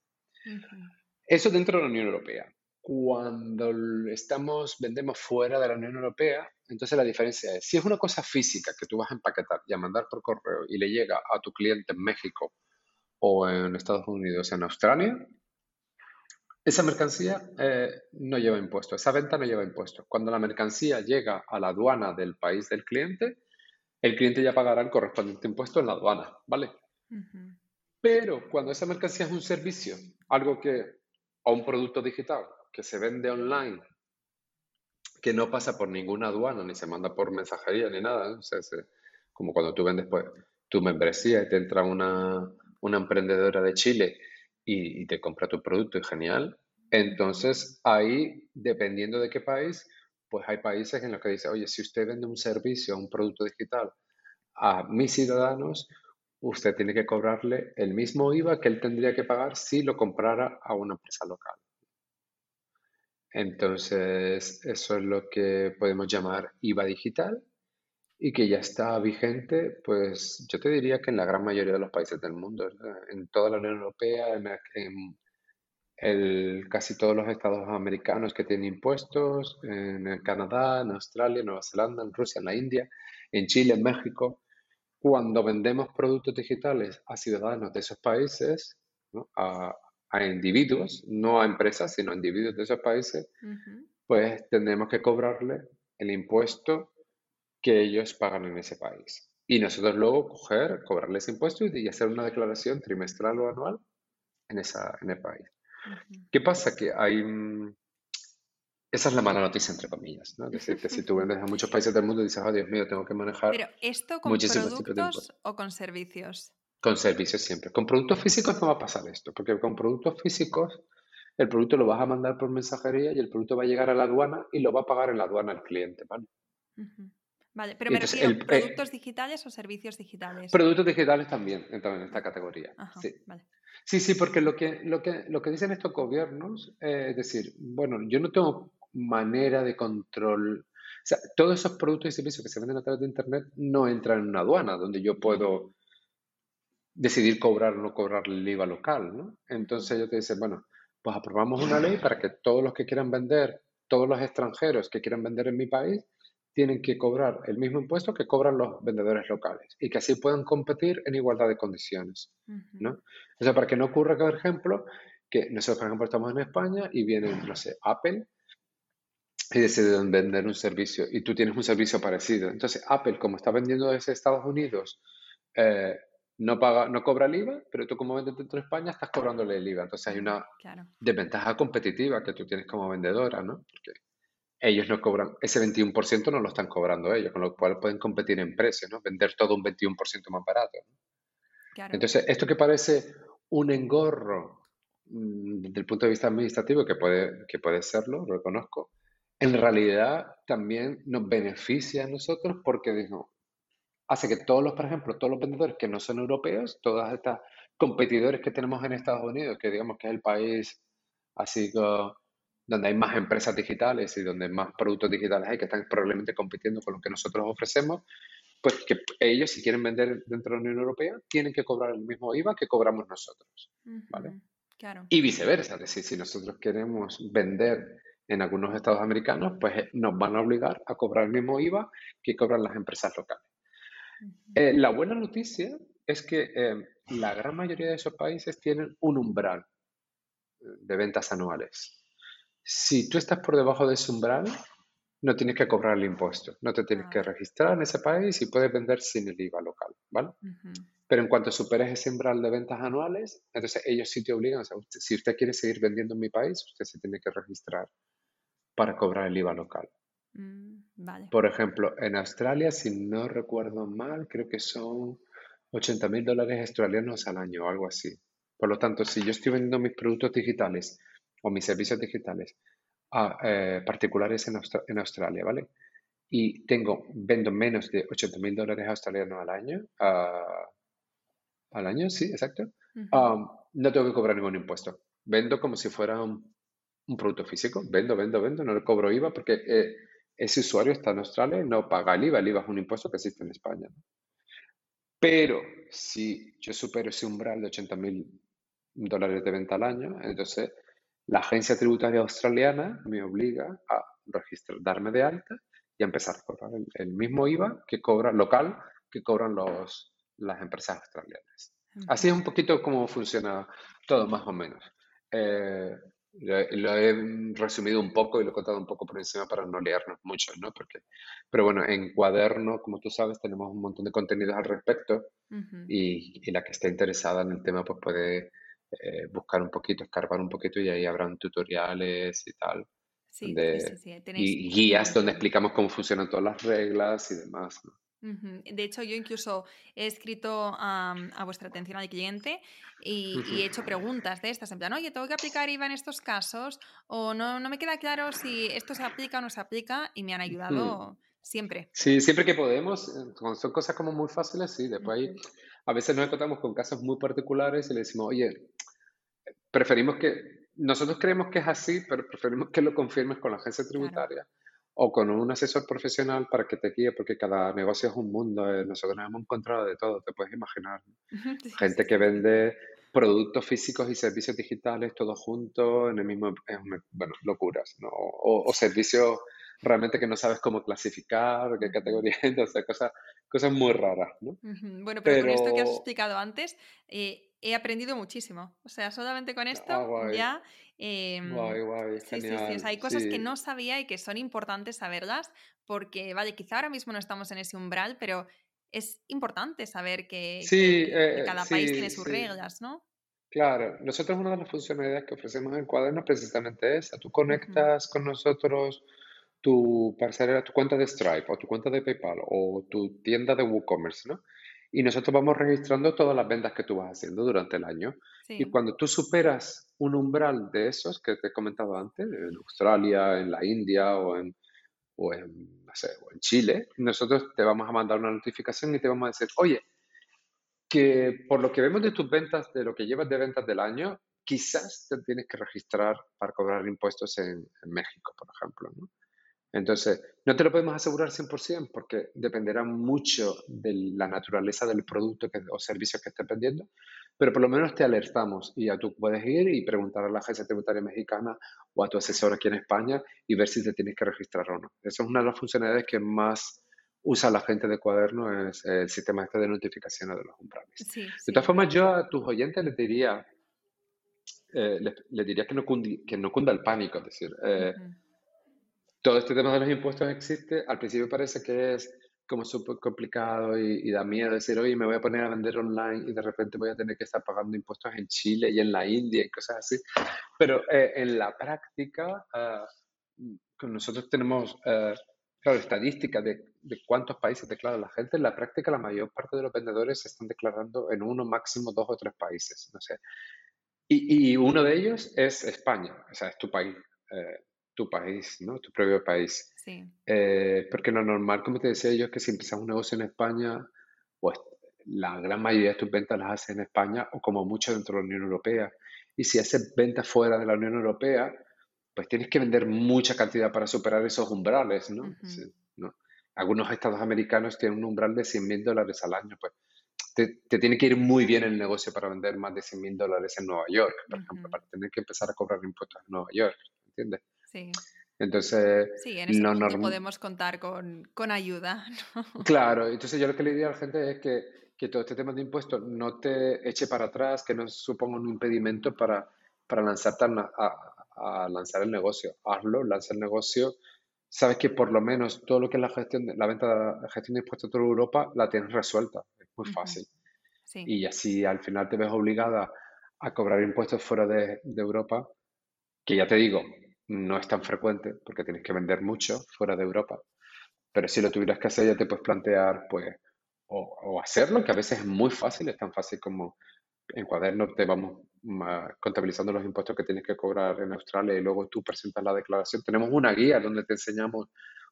Eso dentro de la Unión Europea. Cuando estamos, vendemos fuera de la Unión Europea, entonces la diferencia es, si es una cosa física que tú vas a empaquetar y a mandar por correo y le llega a tu cliente en México o en Estados Unidos, en Australia, esa mercancía eh, no lleva impuesto, esa venta no lleva impuesto. Cuando la mercancía llega a la aduana del país del cliente, el cliente ya pagará el correspondiente impuesto en la aduana, ¿vale? Pero cuando esa mercancía es un servicio, algo que, o un producto digital que se vende online, que no pasa por ninguna aduana, ni se manda por mensajería, ni nada, o sea, como cuando tú vendes pues, tu membresía y te entra una, una emprendedora de Chile y, y, te compra tu producto y genial. Entonces, ahí, dependiendo de qué país, pues hay países en los que dice, oye, si usted vende un servicio, un producto digital a mis ciudadanos, usted tiene que cobrarle el mismo IVA que él tendría que pagar si lo comprara a una empresa local. Entonces, eso es lo que podemos llamar IVA digital y que ya está vigente, pues yo te diría que en la gran mayoría de los países del mundo, en toda la Unión Europea, en, casi todos los estados americanos que tienen impuestos, en Canadá, en Australia, en Nueva Zelanda, en Rusia, en la India, en Chile, en México. Cuando vendemos productos digitales a ciudadanos de esos países, a, a, individuos, no a empresas, sino a individuos de esos países, pues tenemos que cobrarle el impuesto que ellos pagan en ese país. Y nosotros luego coger, cobrarle ese impuesto y hacer una declaración trimestral o anual en, esa, en el país. ¿Qué pasa? Que hay... Mm, esa es la mala noticia, entre comillas, ¿no? Decir, que si tú vendes a muchos países del mundo y dices, oh, Dios mío, tengo que manejar Pero esto con productos o con servicios? Con servicios siempre. Con productos físicos no va a pasar esto, porque con productos físicos el producto lo vas a mandar por mensajería y el producto va a llegar a la aduana y lo va a pagar en la aduana el cliente, ¿vale? Vale, pero me refiero a eh, productos digitales o servicios digitales. Productos digitales también entran en esta categoría. sí. Vale. Sí, sí, porque lo que, lo que, lo que dicen estos gobiernos eh, es decir, bueno, yo no tengo manera de control. O sea, todos esos productos y servicios que se venden a través de Internet no entran en una aduana donde yo puedo decidir cobrar o no cobrar el IVA local, ¿no? Entonces ellos te dicen, bueno, pues aprobamos una ley para que todos los que quieran vender, todos los extranjeros que quieran vender en mi país, tienen que cobrar el mismo impuesto que cobran los vendedores locales y que así puedan competir en igualdad de condiciones. ¿no? O sea, para que no ocurra, por ejemplo, que nosotros, por ejemplo, estamos en España y viene, no sé, Apple y deciden vender un servicio y tú tienes un servicio parecido. Entonces, Apple, como está vendiendo desde Estados Unidos, eh, no, paga, no cobra el IVA, pero tú como vendes dentro de España estás cobrándole el IVA. Entonces hay una desventaja competitiva que tú tienes como vendedora, ¿no? Porque ellos no cobran, ese 21% no lo están cobrando ellos, con lo cual pueden competir en precios, ¿no? Vender todo un 21% más barato. Entonces, esto que parece un engorro mm, desde el punto de vista administrativo, que puede, que puede serlo, lo reconozco, en realidad también nos beneficia a nosotros porque digo, hace que todos los, por ejemplo, todos los vendedores que no son europeos, todas estas competidores que tenemos en Estados Unidos, que digamos que es el país así como donde hay más empresas digitales y donde más productos digitales hay que están probablemente compitiendo con lo que nosotros ofrecemos, pues que ellos si quieren vender dentro de la Unión Europea tienen que cobrar el mismo IVA que cobramos nosotros, ¿vale? Claro. Y viceversa, es decir, si nosotros queremos vender en algunos estados americanos, pues nos van a obligar a cobrar el mismo IVA que cobran las empresas locales. Eh, la buena noticia es que eh, la gran mayoría de esos países tienen un umbral de ventas anuales. Si tú estás por debajo de ese umbral, no tienes que cobrar el impuesto, no te tienes que ah. registrar en ese país y puedes vender sin el IVA local, ¿vale? Pero en cuanto superes ese umbral de ventas anuales, entonces ellos sí te obligan, o sea, si usted quiere seguir vendiendo en mi país, usted se tiene que registrar para cobrar el IVA local. Mm, vale. Por ejemplo, en Australia, si no recuerdo mal, creo que son 80 mil dólares australianos al año o algo así. Por lo tanto, si yo estoy vendiendo mis productos digitales o mis servicios digitales a eh, particulares en, en, Australia, ¿vale? Y tengo, vendo menos de 80 mil dólares australianos al año, al año, sí, exacto, no tengo que cobrar ningún impuesto. Vendo como si fuera un, un producto físico, vendo, vendo, vendo, no le cobro IVA porque eh, ese usuario está en Australia y no paga el IVA, el IVA es un impuesto que existe en España. Pero si yo supero ese umbral de 80 mil dólares de venta al año, entonces la agencia tributaria australiana me obliga a registrar, darme de alta y a empezar a cobrar el, mismo IVA que cobra local que cobran los, las empresas australianas. Así es un poquito cómo funciona todo más o menos. Eh, lo, he resumido un poco y lo he contado un poco por encima para no liarnos mucho, ¿no? Porque, pero bueno, en cuaderno, como tú sabes, tenemos un montón de contenidos al respecto y, y, la que esté interesada en el tema pues puede eh, buscar un poquito, escarbar un poquito y ahí habrán tutoriales y tal. Sí, sí, sí, y guías donde explicamos cómo funcionan todas las reglas y demás. ¿no? De hecho, yo incluso he escrito a, vuestra atención al cliente y, he hecho preguntas de estas, en plan, oye, ¿tengo que aplicar IVA en estos casos? O no, no me queda claro si esto se aplica o no se aplica y me han ayudado siempre. Sí, siempre que podemos, eh, son cosas como muy fáciles, sí, después ahí, a veces nos encontramos con casos muy particulares y le decimos, oye, preferimos que, nosotros creemos que es así, pero preferimos que lo confirmes con la agencia tributaria o con un asesor profesional para que te guíe, porque cada negocio es un mundo. Eh, nosotros hemos encontrado de todo, te puedes imaginar. Gente que vende productos físicos y servicios digitales todos juntos en el mismo, bueno, locuras, ¿no? O, servicios realmente que no sabes cómo clasificar, qué categoría, (laughs) entonces cosas, cosas muy raras, ¿no? Bueno, pero, con esto que has explicado antes, eh, he aprendido muchísimo. O sea, solamente con esto ah, ya Em, guay, guay, sí, sí, sí. hay cosas que no sabía y que son importantes saberlas porque, vale, quizá ahora mismo no estamos en ese umbral, pero es importante saber que, eh, cada país tiene sus reglas, ¿no? Claro, nosotros una de las funcionalidades que ofrecemos en Cuaderno precisamente es. Tú conectas con nosotros tu parcela, tu cuenta de Stripe o tu cuenta de PayPal o tu tienda de WooCommerce, ¿no? Y nosotros vamos registrando todas las ventas que tú vas haciendo durante el año. Y cuando tú superas un umbral de esos que te he comentado antes, en Australia, en la India o en, o en, no sé, o en Chile, nosotros te vamos a mandar una notificación y te vamos a decir, oye, que por lo que vemos de tus ventas, de lo que llevas de ventas del año, quizás te tienes que registrar para cobrar impuestos en, en México, por ejemplo. ¿no? Entonces, no te lo podemos asegurar 100% porque dependerá mucho de la naturaleza del producto o servicio que estés vendiendo, pero por lo menos te alertamos y ya tú puedes ir y preguntar a la agencia tributaria mexicana o a tu asesor aquí en España y ver si te tienes que registrar o no. Esa es una de las funcionalidades que más usa la gente de cuaderno, es el sistema este de notificaciones de los umbrales. de todas formas, yo a tus oyentes les diría, eh, les, diría que no, que no cunda el pánico, es decir, eh, todo este tema de los impuestos existe. Al principio parece que es como súper complicado y, da miedo decir, oye, me voy a poner a vender online y de repente voy a tener que estar pagando impuestos en Chile y en la India y cosas así. Pero eh, en la práctica, uh, nosotros tenemos, uh, claro, estadísticas de, de, cuántos países declara la gente. En la práctica, la mayor parte de los vendedores se están declarando en uno, máximo dos o tres países. No sé. Y, y uno de ellos es España, o sea, es tu país. Eh, tu país, ¿no? Tu propio país. Sí. Eh, porque lo normal, como te decía yo, es que si empiezas un negocio en España, pues la gran mayoría de tus ventas las haces en España o como mucho dentro de la Unión Europea. Y si haces ventas fuera de la Unión Europea, pues tienes que vender mucha cantidad para superar esos umbrales, ¿no? Algunos estados americanos tienen un umbral de 100 mil dólares al año, pues te, te, tiene que ir muy bien el negocio para vender más de 100 mil dólares en Nueva York, por ejemplo, para tener que empezar a cobrar impuestos en Nueva York, ¿entiendes? Sí. Entonces, sí, en ese no podemos contar con, con ayuda. (laughs) Claro, entonces yo lo que le diría a la gente es que, que, todo este tema de impuestos no te eche para atrás, que no suponga un impedimento para, para lanzarte a, a, lanzar el negocio. Hazlo, lanza el negocio. Sabes que por lo menos todo lo que es la gestión, la venta, la gestión de impuestos de toda Europa la tienes resuelta. Es muy fácil. Sí. Y así al final te ves obligada a cobrar impuestos fuera de, de Europa, que ya te digo, no es tan frecuente porque tienes que vender mucho fuera de Europa. Pero si lo tuvieras que hacer, ya te puedes plantear, pues, o, hacerlo, que a veces es muy fácil, es tan fácil como en cuaderno te vamos contabilizando los impuestos que tienes que cobrar en Australia y luego tú presentas la declaración. Tenemos una guía donde te enseñamos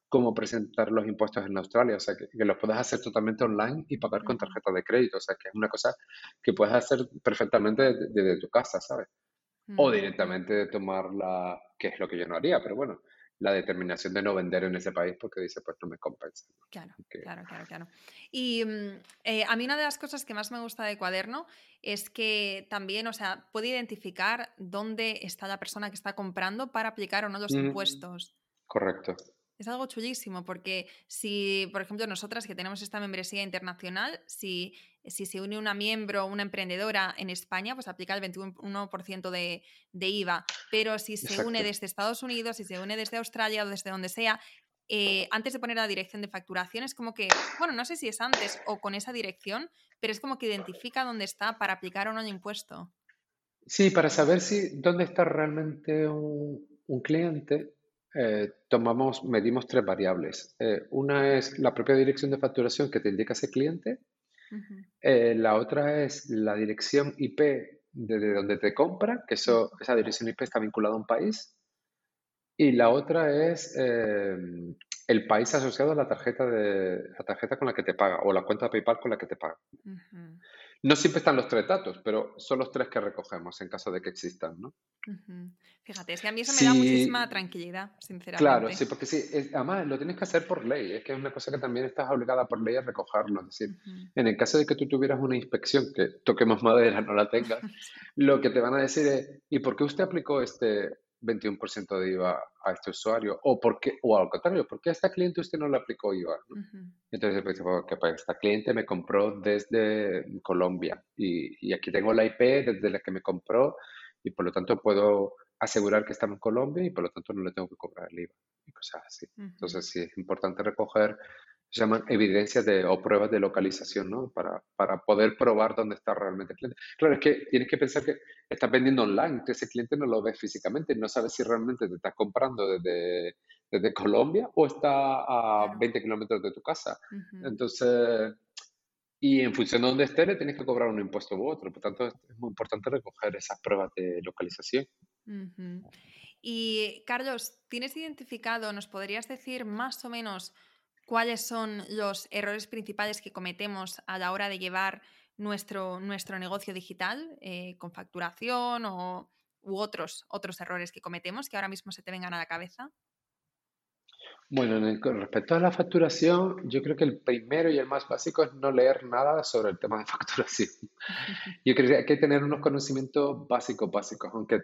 cómo presentar los impuestos en Australia, o sea, que, los puedes hacer totalmente online y pagar con tarjeta de crédito, o sea, que es una cosa que puedes hacer perfectamente desde, tu casa, ¿sabes? O directamente tomar la, que es lo que yo no haría, pero bueno, la determinación de no vender en ese país porque dice, pues no me compensa. Claro, claro, claro, claro. Y mm, eh, a mí una de las cosas que más me gusta de Cuaderno es que también, o sea, puede identificar dónde está la persona que está comprando para aplicar o no los mm, impuestos. Correcto. Es algo chulísimo porque si, por ejemplo, nosotras que tenemos esta membresía internacional, si, si se une una miembro o una emprendedora en España, pues aplica el 21% de, de IVA. Pero si se une desde Estados Unidos, si se une desde Australia o desde donde sea, eh, antes de poner la dirección de facturación es como que, bueno, no sé si es antes o con esa dirección, pero es como que identifica dónde está para aplicar o no el impuesto. Sí, para saber si dónde está realmente un, un cliente, eh, tomamos, medimos tres variables. Eh, una es la propia dirección de facturación que te indica ese cliente. Eh, la otra es la dirección IP de, donde te compra, que eso, esa dirección IP está vinculada a un país. Y la otra es el país asociado a la tarjeta, de, la tarjeta con la que te paga o la cuenta de PayPal con la que te paga. No siempre están los tres datos, pero son los tres que recogemos en caso de que existan, ¿no? Fíjate, es que a mí eso me da muchísima tranquilidad, sinceramente. Claro, sí, porque sí, además lo tienes que hacer por ley, es que es una cosa que también estás obligada por ley a recogerlo. Es decir, en el caso de que tú tuvieras una inspección, que toquemos madera, no la tengas, (laughs) lo que te van a decir es, ¿y por qué usted aplicó este, 21% de IVA a este usuario? O, por qué, o al contrario, ¿por qué a este cliente usted no le aplicó IVA? Entonces, pues, que pues, este cliente me compró desde Colombia y, y, aquí tengo la IP desde la que me compró y por lo tanto puedo asegurar que está en Colombia y por lo tanto no le tengo que cobrar el IVA y cosas así. Entonces, sí, es importante recoger se llaman evidencias de, o pruebas de localización, ¿no? Para, para, poder probar dónde está realmente el cliente. Claro, es que tienes que pensar que estás vendiendo online, que ese cliente no lo ves físicamente, no sabes si realmente te estás comprando desde, desde (laughs) Colombia o está a 20 kilómetros de tu casa. Entonces, y en función de dónde esté, le tienes que cobrar un impuesto u otro. Por tanto, es muy importante recoger esas pruebas de localización. Y Carlos, ¿tienes identificado, nos podrías decir más o menos cuáles son los errores principales que cometemos a la hora de llevar nuestro, nuestro negocio digital eh, con facturación o, u otros, otros errores que cometemos que ahora mismo se te vengan a la cabeza? Bueno, con respecto a la facturación, yo creo que el primero y el más básico es no leer nada sobre el tema de (laughs) facturación. (laughs) Yo creo que hay que tener unos conocimientos básicos, básicos, aunque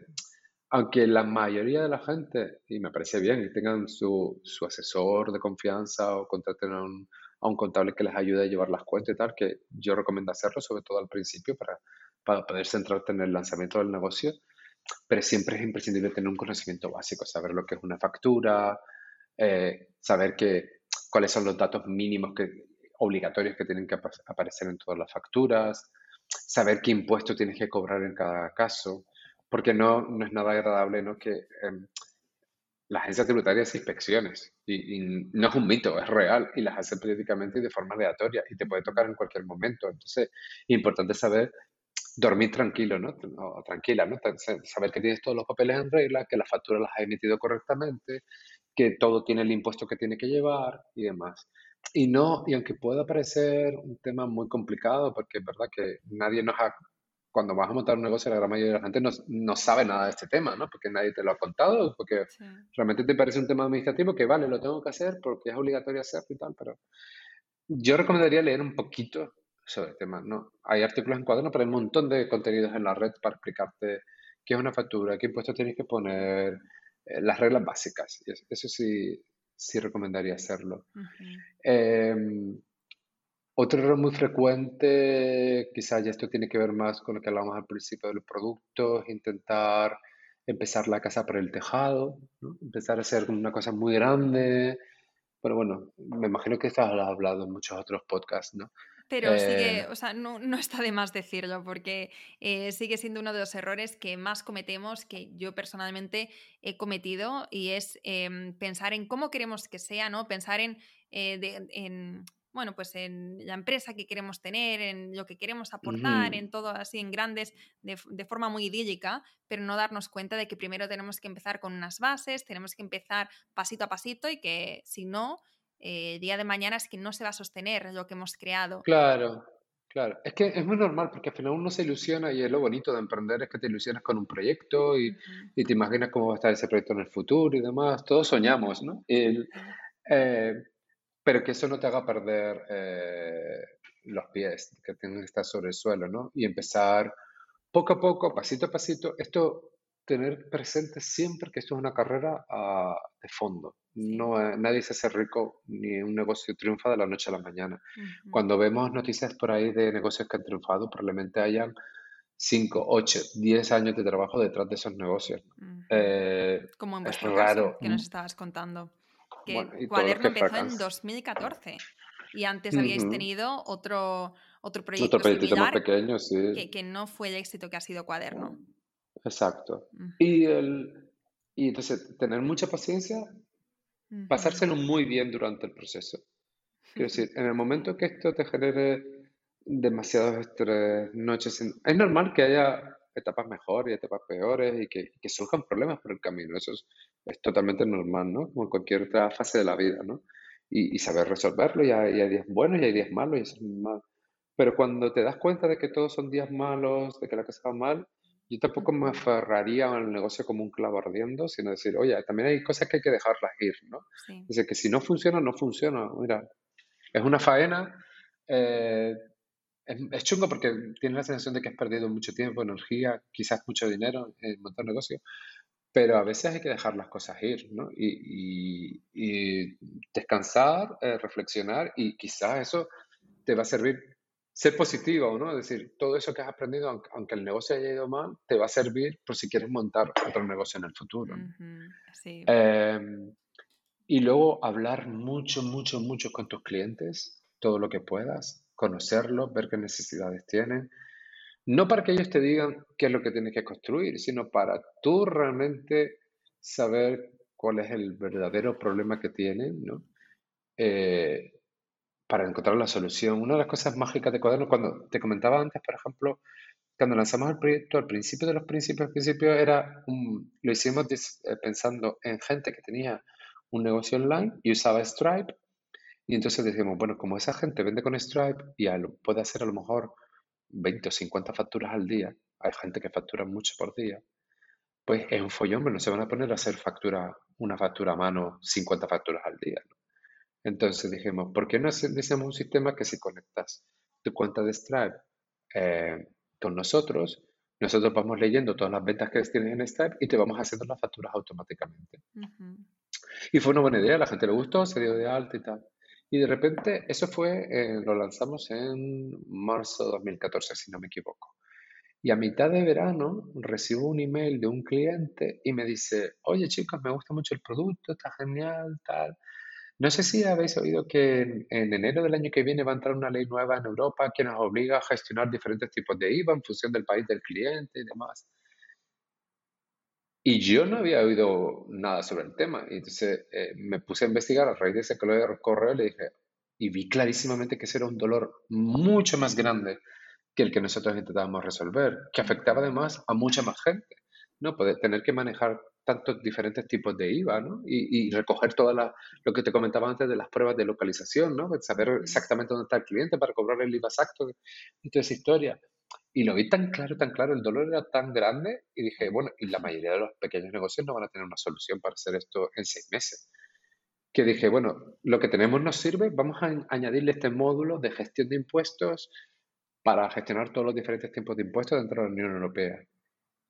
aunque la mayoría de la gente, y me parece bien, tengan su, su asesor de confianza o contraten a un, a un, contable que les ayude a llevar las cuentas y tal, que yo recomiendo hacerlo, sobre todo al principio, para, para poder centrarte en el lanzamiento del negocio. Pero siempre es imprescindible tener un conocimiento básico, saber lo que es una factura, eh, saber que, cuáles son los datos mínimos que, obligatorios que tienen que aparecer en todas las facturas, saber qué impuesto tienes que cobrar en cada caso porque no, no es nada agradable ¿no? que em, la agencia tributaria hace inspecciones y, no es un mito, es real y las hace periódicamente y de forma aleatoria y te puede tocar en cualquier momento. Entonces, es importante saber dormir tranquilo, ¿no? O tranquila, ¿no? Saber que tienes todos los papeles en regla, que las facturas las has emitido correctamente, que todo tiene el impuesto que tiene que llevar y demás. Y no, y aunque pueda parecer un tema muy complicado, porque es verdad que nadie nos ha cuando vas a montar un negocio, la gran mayoría de la gente no, sabe nada de este tema, ¿no? Porque nadie te lo ha contado, porque realmente te parece un tema administrativo que, vale, lo tengo que hacer porque es obligatorio hacerlo y tal, pero yo recomendaría leer un poquito sobre el tema, ¿no? Hay artículos en cuaderno, pero hay un montón de contenidos en la red para explicarte qué es una factura, qué impuestos tienes que poner, eh, las reglas básicas. Eso sí, sí recomendaría hacerlo. Otro error muy frecuente, quizás ya esto tiene que ver más con lo que hablábamos al principio de los productos, intentar empezar la casa por el tejado, empezar a hacer una cosa muy grande. Pero bueno, me imagino que esto lo has hablado en muchos otros podcasts, ¿no? Pero sigue, eh, o sea, no, está de más decirlo, porque eh, sigue siendo uno de los errores que más cometemos, que yo personalmente he cometido, y es em, pensar en cómo queremos que sea, ¿no? Pensar en, eh, en bueno, pues en la empresa que queremos tener, en lo que queremos aportar, en todo así en grandes, de, de, forma muy idílica, pero no darnos cuenta de que primero tenemos que empezar con unas bases, tenemos que empezar pasito a pasito y que si no, eh, día de mañana es que no se va a sostener lo que hemos creado. Claro, claro. Es que es muy normal porque al final uno se ilusiona y es lo bonito de emprender es que te ilusionas con un proyecto y, y te imaginas cómo va a estar ese proyecto en el futuro y demás. Todos soñamos, ¿no? El, eh, pero que eso no te haga perder eh, los pies, que tienes que estar sobre el suelo, ¿no? Y empezar poco a poco, pasito a pasito. Esto tener presente siempre que esto es una carrera ah, de fondo. No, nadie se hace rico ni un negocio triunfa de la noche a la mañana. Cuando vemos noticias por ahí de negocios que han triunfado, probablemente hayan 5, 8, 10 años de trabajo detrás de esos negocios. Eh, Como en vuestro caso, que nos estabas contando. Que Cuaderno empezó en 2014 y antes habíais tenido otro, otro proyecto otro similar pequeño, sí. que, que, no fue el éxito que ha sido Cuaderno. Exacto. y, el, y entonces, tener mucha paciencia, pasárselo muy bien durante el proceso. Quiero decir, (laughs) en el momento que esto te genere demasiados estrés, noches, es normal que haya etapas mejores y etapas peores y que, que, surjan problemas por el camino. Eso es, es, totalmente normal, ¿no? Como en cualquier otra fase de la vida, ¿no? Y, y saber resolverlo. Y hay, y hay, días buenos y hay días malos y eso es normal. Pero cuando te das cuenta de que todos son días malos, de que la cosa va mal, yo tampoco me aferraría al negocio como un clavo ardiendo, sino decir, oye, también hay cosas que hay que dejarlas ir, ¿no? Es decir, que si no funciona, no funciona. Mira, es una faena, eh, es, chungo porque tienes la sensación de que has perdido mucho tiempo, energía, quizás mucho dinero en montar negocio, pero a veces hay que dejar las cosas ir, ¿no? Y, descansar, eh, reflexionar y quizás eso te va a servir ser positivo, ¿no? Es decir, todo eso que has aprendido, aunque el negocio haya ido mal, te va a servir por si quieres montar otro negocio en el futuro. Em, y luego hablar mucho, mucho, mucho con tus clientes, todo lo que puedas, conocerlos, ver qué necesidades tienen. No para que ellos te digan qué es lo que tienes que construir, sino para tú realmente saber cuál es el verdadero problema que tienen, ¿no? Eh, para encontrar la solución. Una de las cosas mágicas de Cuaderno, cuando te comentaba antes, por ejemplo, cuando lanzamos el proyecto, al principio de los principios, principio era lo hicimos eh, pensando en gente que tenía un negocio online y usaba Stripe. Y entonces decimos, bueno, como esa gente vende con Stripe y puede hacer a lo mejor 20 o 50 facturas al día, hay gente que factura mucho por día, pues es un follón, pero no se van a poner a hacer factura, una factura a mano, 50 facturas al día. Entonces dijimos, ¿por qué no hacemos un sistema que si conectas tu cuenta de Stripe eh, con nosotros, nosotros vamos leyendo todas las ventas que tienes en Stripe y te vamos haciendo las facturas automáticamente? Y fue una buena idea, la gente le gustó, se dio de alta y tal. Y de repente, eso fue, eh, lo lanzamos en marzo de 2014, si no me equivoco. Y a mitad de verano recibo un email de un cliente y me dice, oye chicos, me gusta mucho el producto, está genial, tal. No sé si habéis oído que en, enero del año que viene va a entrar una ley nueva en Europa que nos obliga a gestionar diferentes tipos de IVA en función del país del cliente y demás. Y yo no había oído nada sobre el tema. Y entonces eh, me puse a investigar a raíz de ese correo le dije, y vi clarísimamente que ese era un dolor mucho más grande que el que nosotros intentábamos resolver, que afectaba además a mucha más gente. ¿no? Poder tener que manejar tantos diferentes tipos de IVA, ¿no? Y, recoger todo lo que te comentaba antes de las pruebas de localización, ¿no? Saber exactamente dónde está el cliente para cobrar el IVA exacto y toda esa historia. Y lo vi tan claro, tan claro, el dolor era tan grande y dije, bueno, y la mayoría de los pequeños negocios no van a tener una solución para hacer esto en seis meses. Que dije, bueno, lo que tenemos nos sirve, vamos a añadirle este módulo de gestión de impuestos para gestionar todos los diferentes tipos de impuestos dentro de la Unión Europea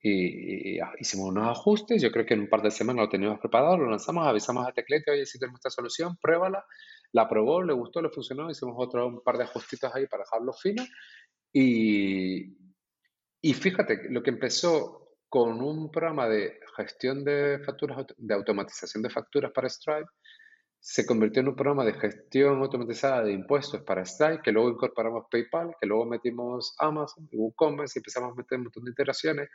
y, hicimos unos ajustes. Yo creo que en un par de semanas lo teníamos preparado, lo lanzamos, avisamos a Teclete, oye, si tenemos esta solución, pruébala. La probó, le gustó, le funcionó, hicimos otro un par de ajustitos ahí para dejarlo fino. Y, y fíjate, lo que empezó con un programa de gestión de facturas, de automatización de facturas para Stripe, se convirtió en un programa de gestión automatizada de impuestos para Stripe, que luego incorporamos PayPal, que luego metimos Amazon, WooCommerce y empezamos a meter un montón de integraciones.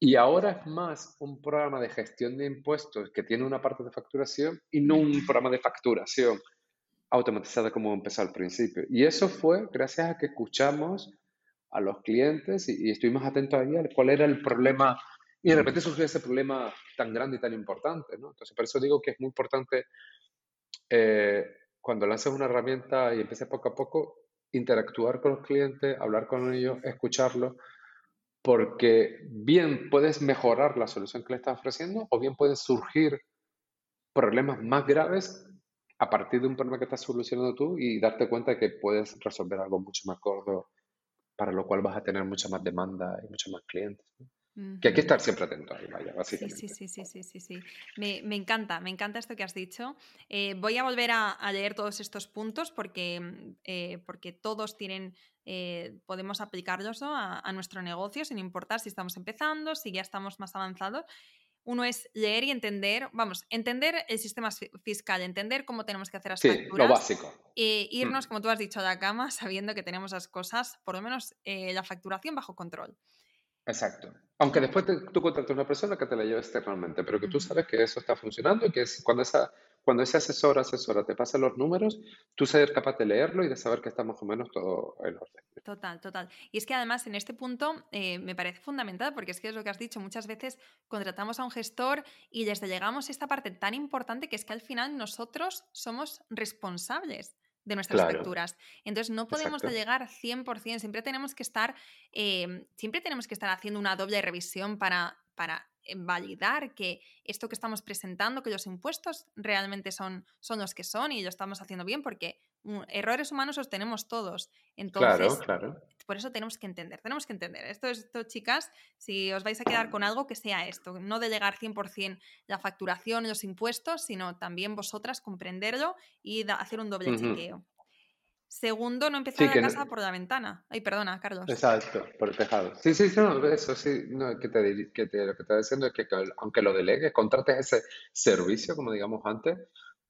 Y ahora es más un programa de gestión de impuestos que tiene una parte de facturación y no un programa de facturación. Automatizada como empezó al principio. Y eso fue gracias a que escuchamos a los clientes y, estuvimos atentos ahí a cuál era el problema. Y de repente surgió ese problema tan grande y tan importante. Entonces, por eso digo que es muy importante eh, cuando lanzas una herramienta y empieces poco a poco, interactuar con los clientes, hablar con ellos, escucharlos, porque bien puedes mejorar la solución que le estás ofreciendo o bien pueden surgir problemas más graves a partir de un problema que estás solucionando tú y darte cuenta de que puedes resolver algo mucho más corto, para lo cual vas a tener mucha más demanda y muchos más clientes. Que hay que estar siempre atento ahí, vaya, básicamente. Sí, sí, sí, sí, sí, sí. Me, me encanta, me encanta esto que has dicho. Eh, voy a volver a, a, leer todos estos puntos porque, eh, porque todos tienen, eh, podemos aplicarlos a, a, nuestro negocio sin importar si estamos empezando, si ya estamos más avanzados. Uno es leer y entender, vamos, entender el sistema fiscal, entender cómo tenemos que hacer las sí, lo básico. E irnos, como tú has dicho, a la cama sabiendo que tenemos las cosas, por lo menos la facturación bajo control. Exacto. Aunque después tú contratas a una persona que te la lleve externamente, pero que tú sabes que eso está funcionando y que es, cuando, esa, cuando ese asesor asesora te pasa los números, tú ser capaz de leerlo y de saber que está más o menos todo en orden. Total, total. Y es que además en este punto eh, me parece fundamental porque es que es lo que has dicho, muchas veces contratamos a un gestor y desde llegamos a esta parte tan importante que es que al final nosotros somos responsables de nuestras facturas. Entonces no podemos llegar 100%, siempre tenemos que estar, em, siempre tenemos que estar haciendo una doble revisión para, para eh, validar que esto que estamos presentando, que los impuestos realmente son, son los que son y lo estamos haciendo bien, porque mm, errores humanos los tenemos todos. Entonces, por eso tenemos que entender, tenemos que entender. Esto, esto, chicas, si os vais a quedar con algo, que sea esto, no de llegar 100% la facturación y los impuestos, sino también vosotras comprenderlo y hacer un doble chequeo. Segundo, no empezar la casa por la ventana. Ay, perdona, Carlos. Exacto, por el tejado. Sí, sí, sí, no, eso sí, no, que te, que te, lo que te estoy diciendo es que aunque lo delegues, contrates ese servicio, como digamos antes,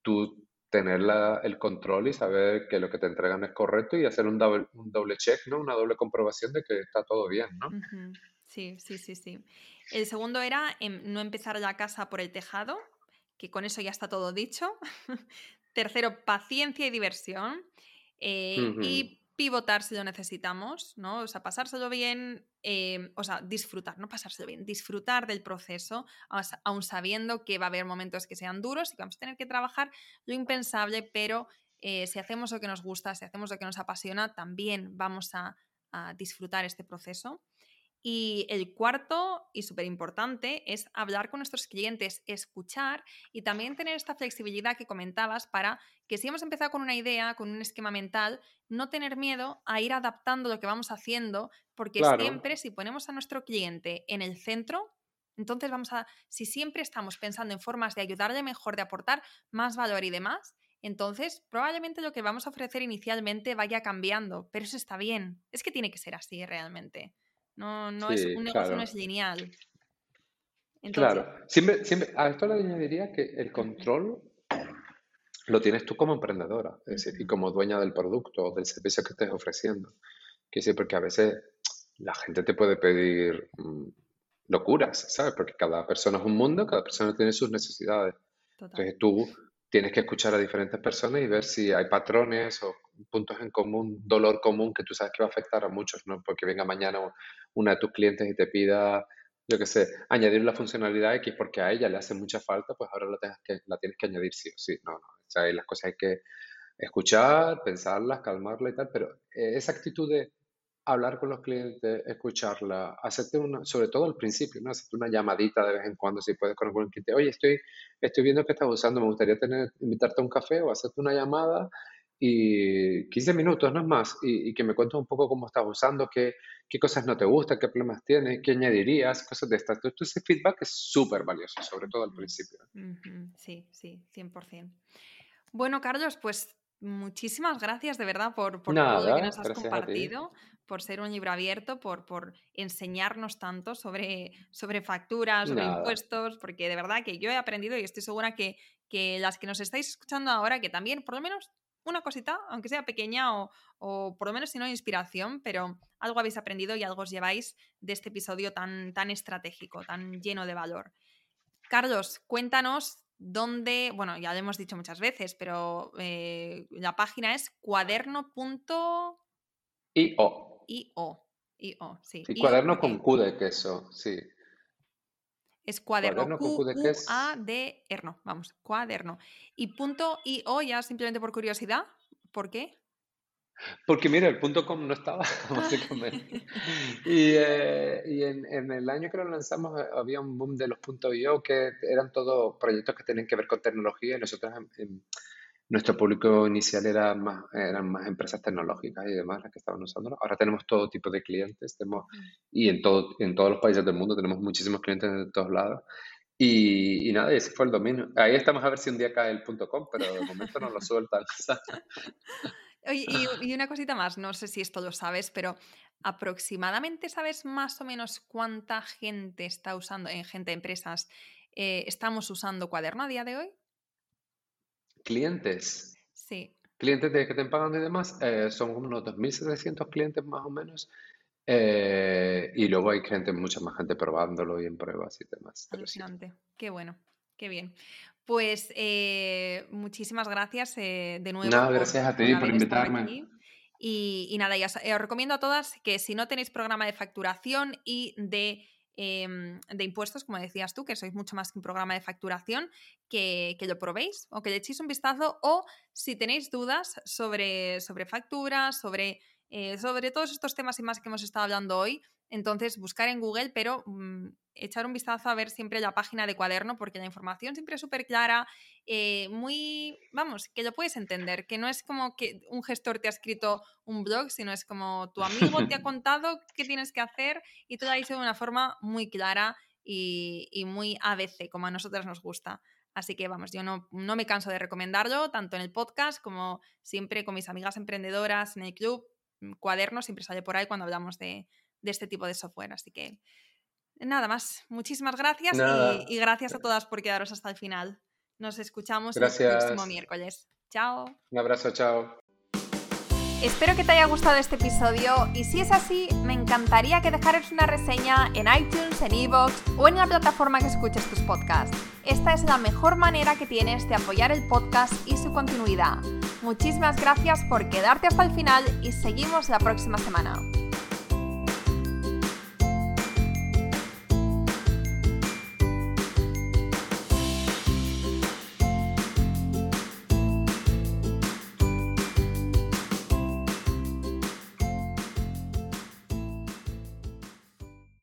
tú tener el control y saber que lo que te entregan es correcto y hacer un doble, un doble check, ¿no? Una doble comprobación de que está todo bien, ¿no? Sí, sí, sí, sí. El segundo era em, no empezar la casa por el tejado, que con eso ya está todo dicho. (laughs) Tercero, paciencia y diversión. Eh, y pivotar si lo necesitamos, ¿no? O sea, pasárselo bien, em, o sea, disfrutar, no pasárselo bien, disfrutar del proceso, aun sabiendo que va a haber momentos que sean duros y que vamos a tener que trabajar lo impensable, pero eh, si hacemos lo que nos gusta, si hacemos lo que nos apasiona, también vamos a disfrutar este proceso. Y el cuarto, y súper importante, es hablar con nuestros clientes, escuchar y también tener esta flexibilidad que comentabas para que si hemos empezado con una idea, con un esquema mental, no tener miedo a ir adaptando lo que vamos haciendo, porque siempre si ponemos a nuestro cliente en el centro, entonces vamos a, si siempre estamos pensando en formas de ayudarle mejor, de aportar más valor y demás, entonces probablemente lo que vamos a ofrecer inicialmente vaya cambiando, pero eso está bien, es que tiene que ser así realmente. No, no es, un negocio no es lineal. claro, siempre, siempre, a esto le añadiría que el control lo tienes tú como emprendedora, es decir, y como dueña del producto o del servicio que estés ofreciendo. Que sí, porque a veces la gente te puede pedir mm, locuras, ¿sabes? Porque cada persona es un mundo, cada persona tiene sus necesidades. Entonces tú tienes que escuchar a diferentes personas y ver si hay patrones o puntos en común, dolor común que tú sabes que va a afectar a muchos, ¿no? Porque venga mañana una de tus clientes y te pida, yo qué sé, añadir la funcionalidad X porque a ella le hace mucha falta, pues ahora la, que, la tienes que añadir sí o sí. No, no. O sea, las cosas hay que escuchar, pensarlas, calmarla y tal, pero eh, esa actitud de hablar con los clientes, escucharla, hacerte una, sobre todo al principio, ¿no? Hacerte una llamadita de vez en cuando si puedes con algún cliente, oye, estoy, estoy viendo que estás usando, me gustaría tener, invitarte a un café o hacerte una llamada y 15 minutos, no es más, y, que me cuentes un poco cómo estás usando, qué, qué cosas no te gustan, qué problemas tienes, qué añadirías, cosas de estas. Entonces, ese feedback es súper valioso, sobre todo al principio. Sí, sí, 100%. Bueno, Carlos, pues muchísimas gracias de verdad por, por todo lo que nos has compartido, por ser un libro abierto, por, por enseñarnos tanto sobre, sobre facturas, sobre impuestos, porque de verdad que yo he aprendido y estoy segura que, que las que nos estáis escuchando ahora, que también por lo menos una cosita, aunque sea pequeña o, o, por lo menos si no inspiración, pero algo habéis aprendido y algo os lleváis de este episodio tan, tan estratégico, tan lleno de valor. Carlos, cuéntanos donde, bueno, ya lo hemos dicho muchas veces, pero eh, la página es cuaderno.io. IO. IO, sí. Y cuaderno con Q de queso, sí. Es cuaderno, Q, A D erno, vamos, cuaderno. Y punto IO ya simplemente por curiosidad, ¿por qué? Porque mira, el punto .com no estaba, (laughs) básicamente. (laughs) y, eh, y en, en, el año que lo lanzamos eh, había un boom de los .io que eran todos proyectos que tenían que ver con tecnología y nosotros en, nuestro público inicial era más, eran más empresas tecnológicas y demás las que estaban usándolo. Ahora tenemos todo tipo de clientes tenemos, mm. y en, todo, en todos los países del mundo tenemos muchísimos clientes de todos lados. Y, y, nada, ese fue el dominio. Ahí estamos a ver si un día cae el .com, pero de momento no lo sueltan. (laughs) Oye, y, una cosita más, no sé si esto lo sabes, pero aproximadamente sabes más o menos cuánta gente está usando, en gente, empresas, eh, estamos usando cuaderno a día de hoy. Clientes. Sí. Clientes de que te pagan y demás, eh, son unos 2.700 clientes más o menos. Eh, y luego hay gente, mucha más gente probándolo y en pruebas y demás. Alucinante. Qué bueno, qué bien. Pues eh, muchísimas gracias eh, de nuevo. Nada, gracias a ti por invitarme. Y, nada, ya eh, os recomiendo a todas que si no tenéis programa de facturación y de, em, de, impuestos, como decías tú, que sois mucho más que un programa de facturación, que, que, lo probéis o que le echéis un vistazo o si tenéis dudas sobre, sobre facturas, sobre, sobre todos estos temas y más que hemos estado hablando hoy, entonces buscar en Google, pero mm, echar un vistazo a ver siempre la página de cuaderno, porque la información siempre es súper clara, eh, muy, vamos, que lo puedes entender, que no es como que un gestor te ha escrito un blog, sino es como tu amigo te ha (laughs) contado qué tienes que hacer y todo ahí de una forma muy clara y, y, muy ABC, como a nosotras nos gusta. Así que vamos, yo no, no me canso de recomendarlo, tanto en el podcast como siempre con mis amigas emprendedoras en el club. Mm, cuaderno siempre sale por ahí cuando hablamos de, de este tipo de software. Así que nada más. Muchísimas gracias y, gracias a todas por quedaros hasta el final. Nos escuchamos el próximo miércoles. Chao. Un abrazo, chao. Espero que te haya gustado este episodio y si es así, me encantaría que dejaras una reseña en iTunes, en Evox o en la plataforma que escuches tus podcasts. Esta es la mejor manera que tienes de apoyar el podcast y su continuidad. Muchísimas gracias por quedarte hasta el final y seguimos la próxima semana.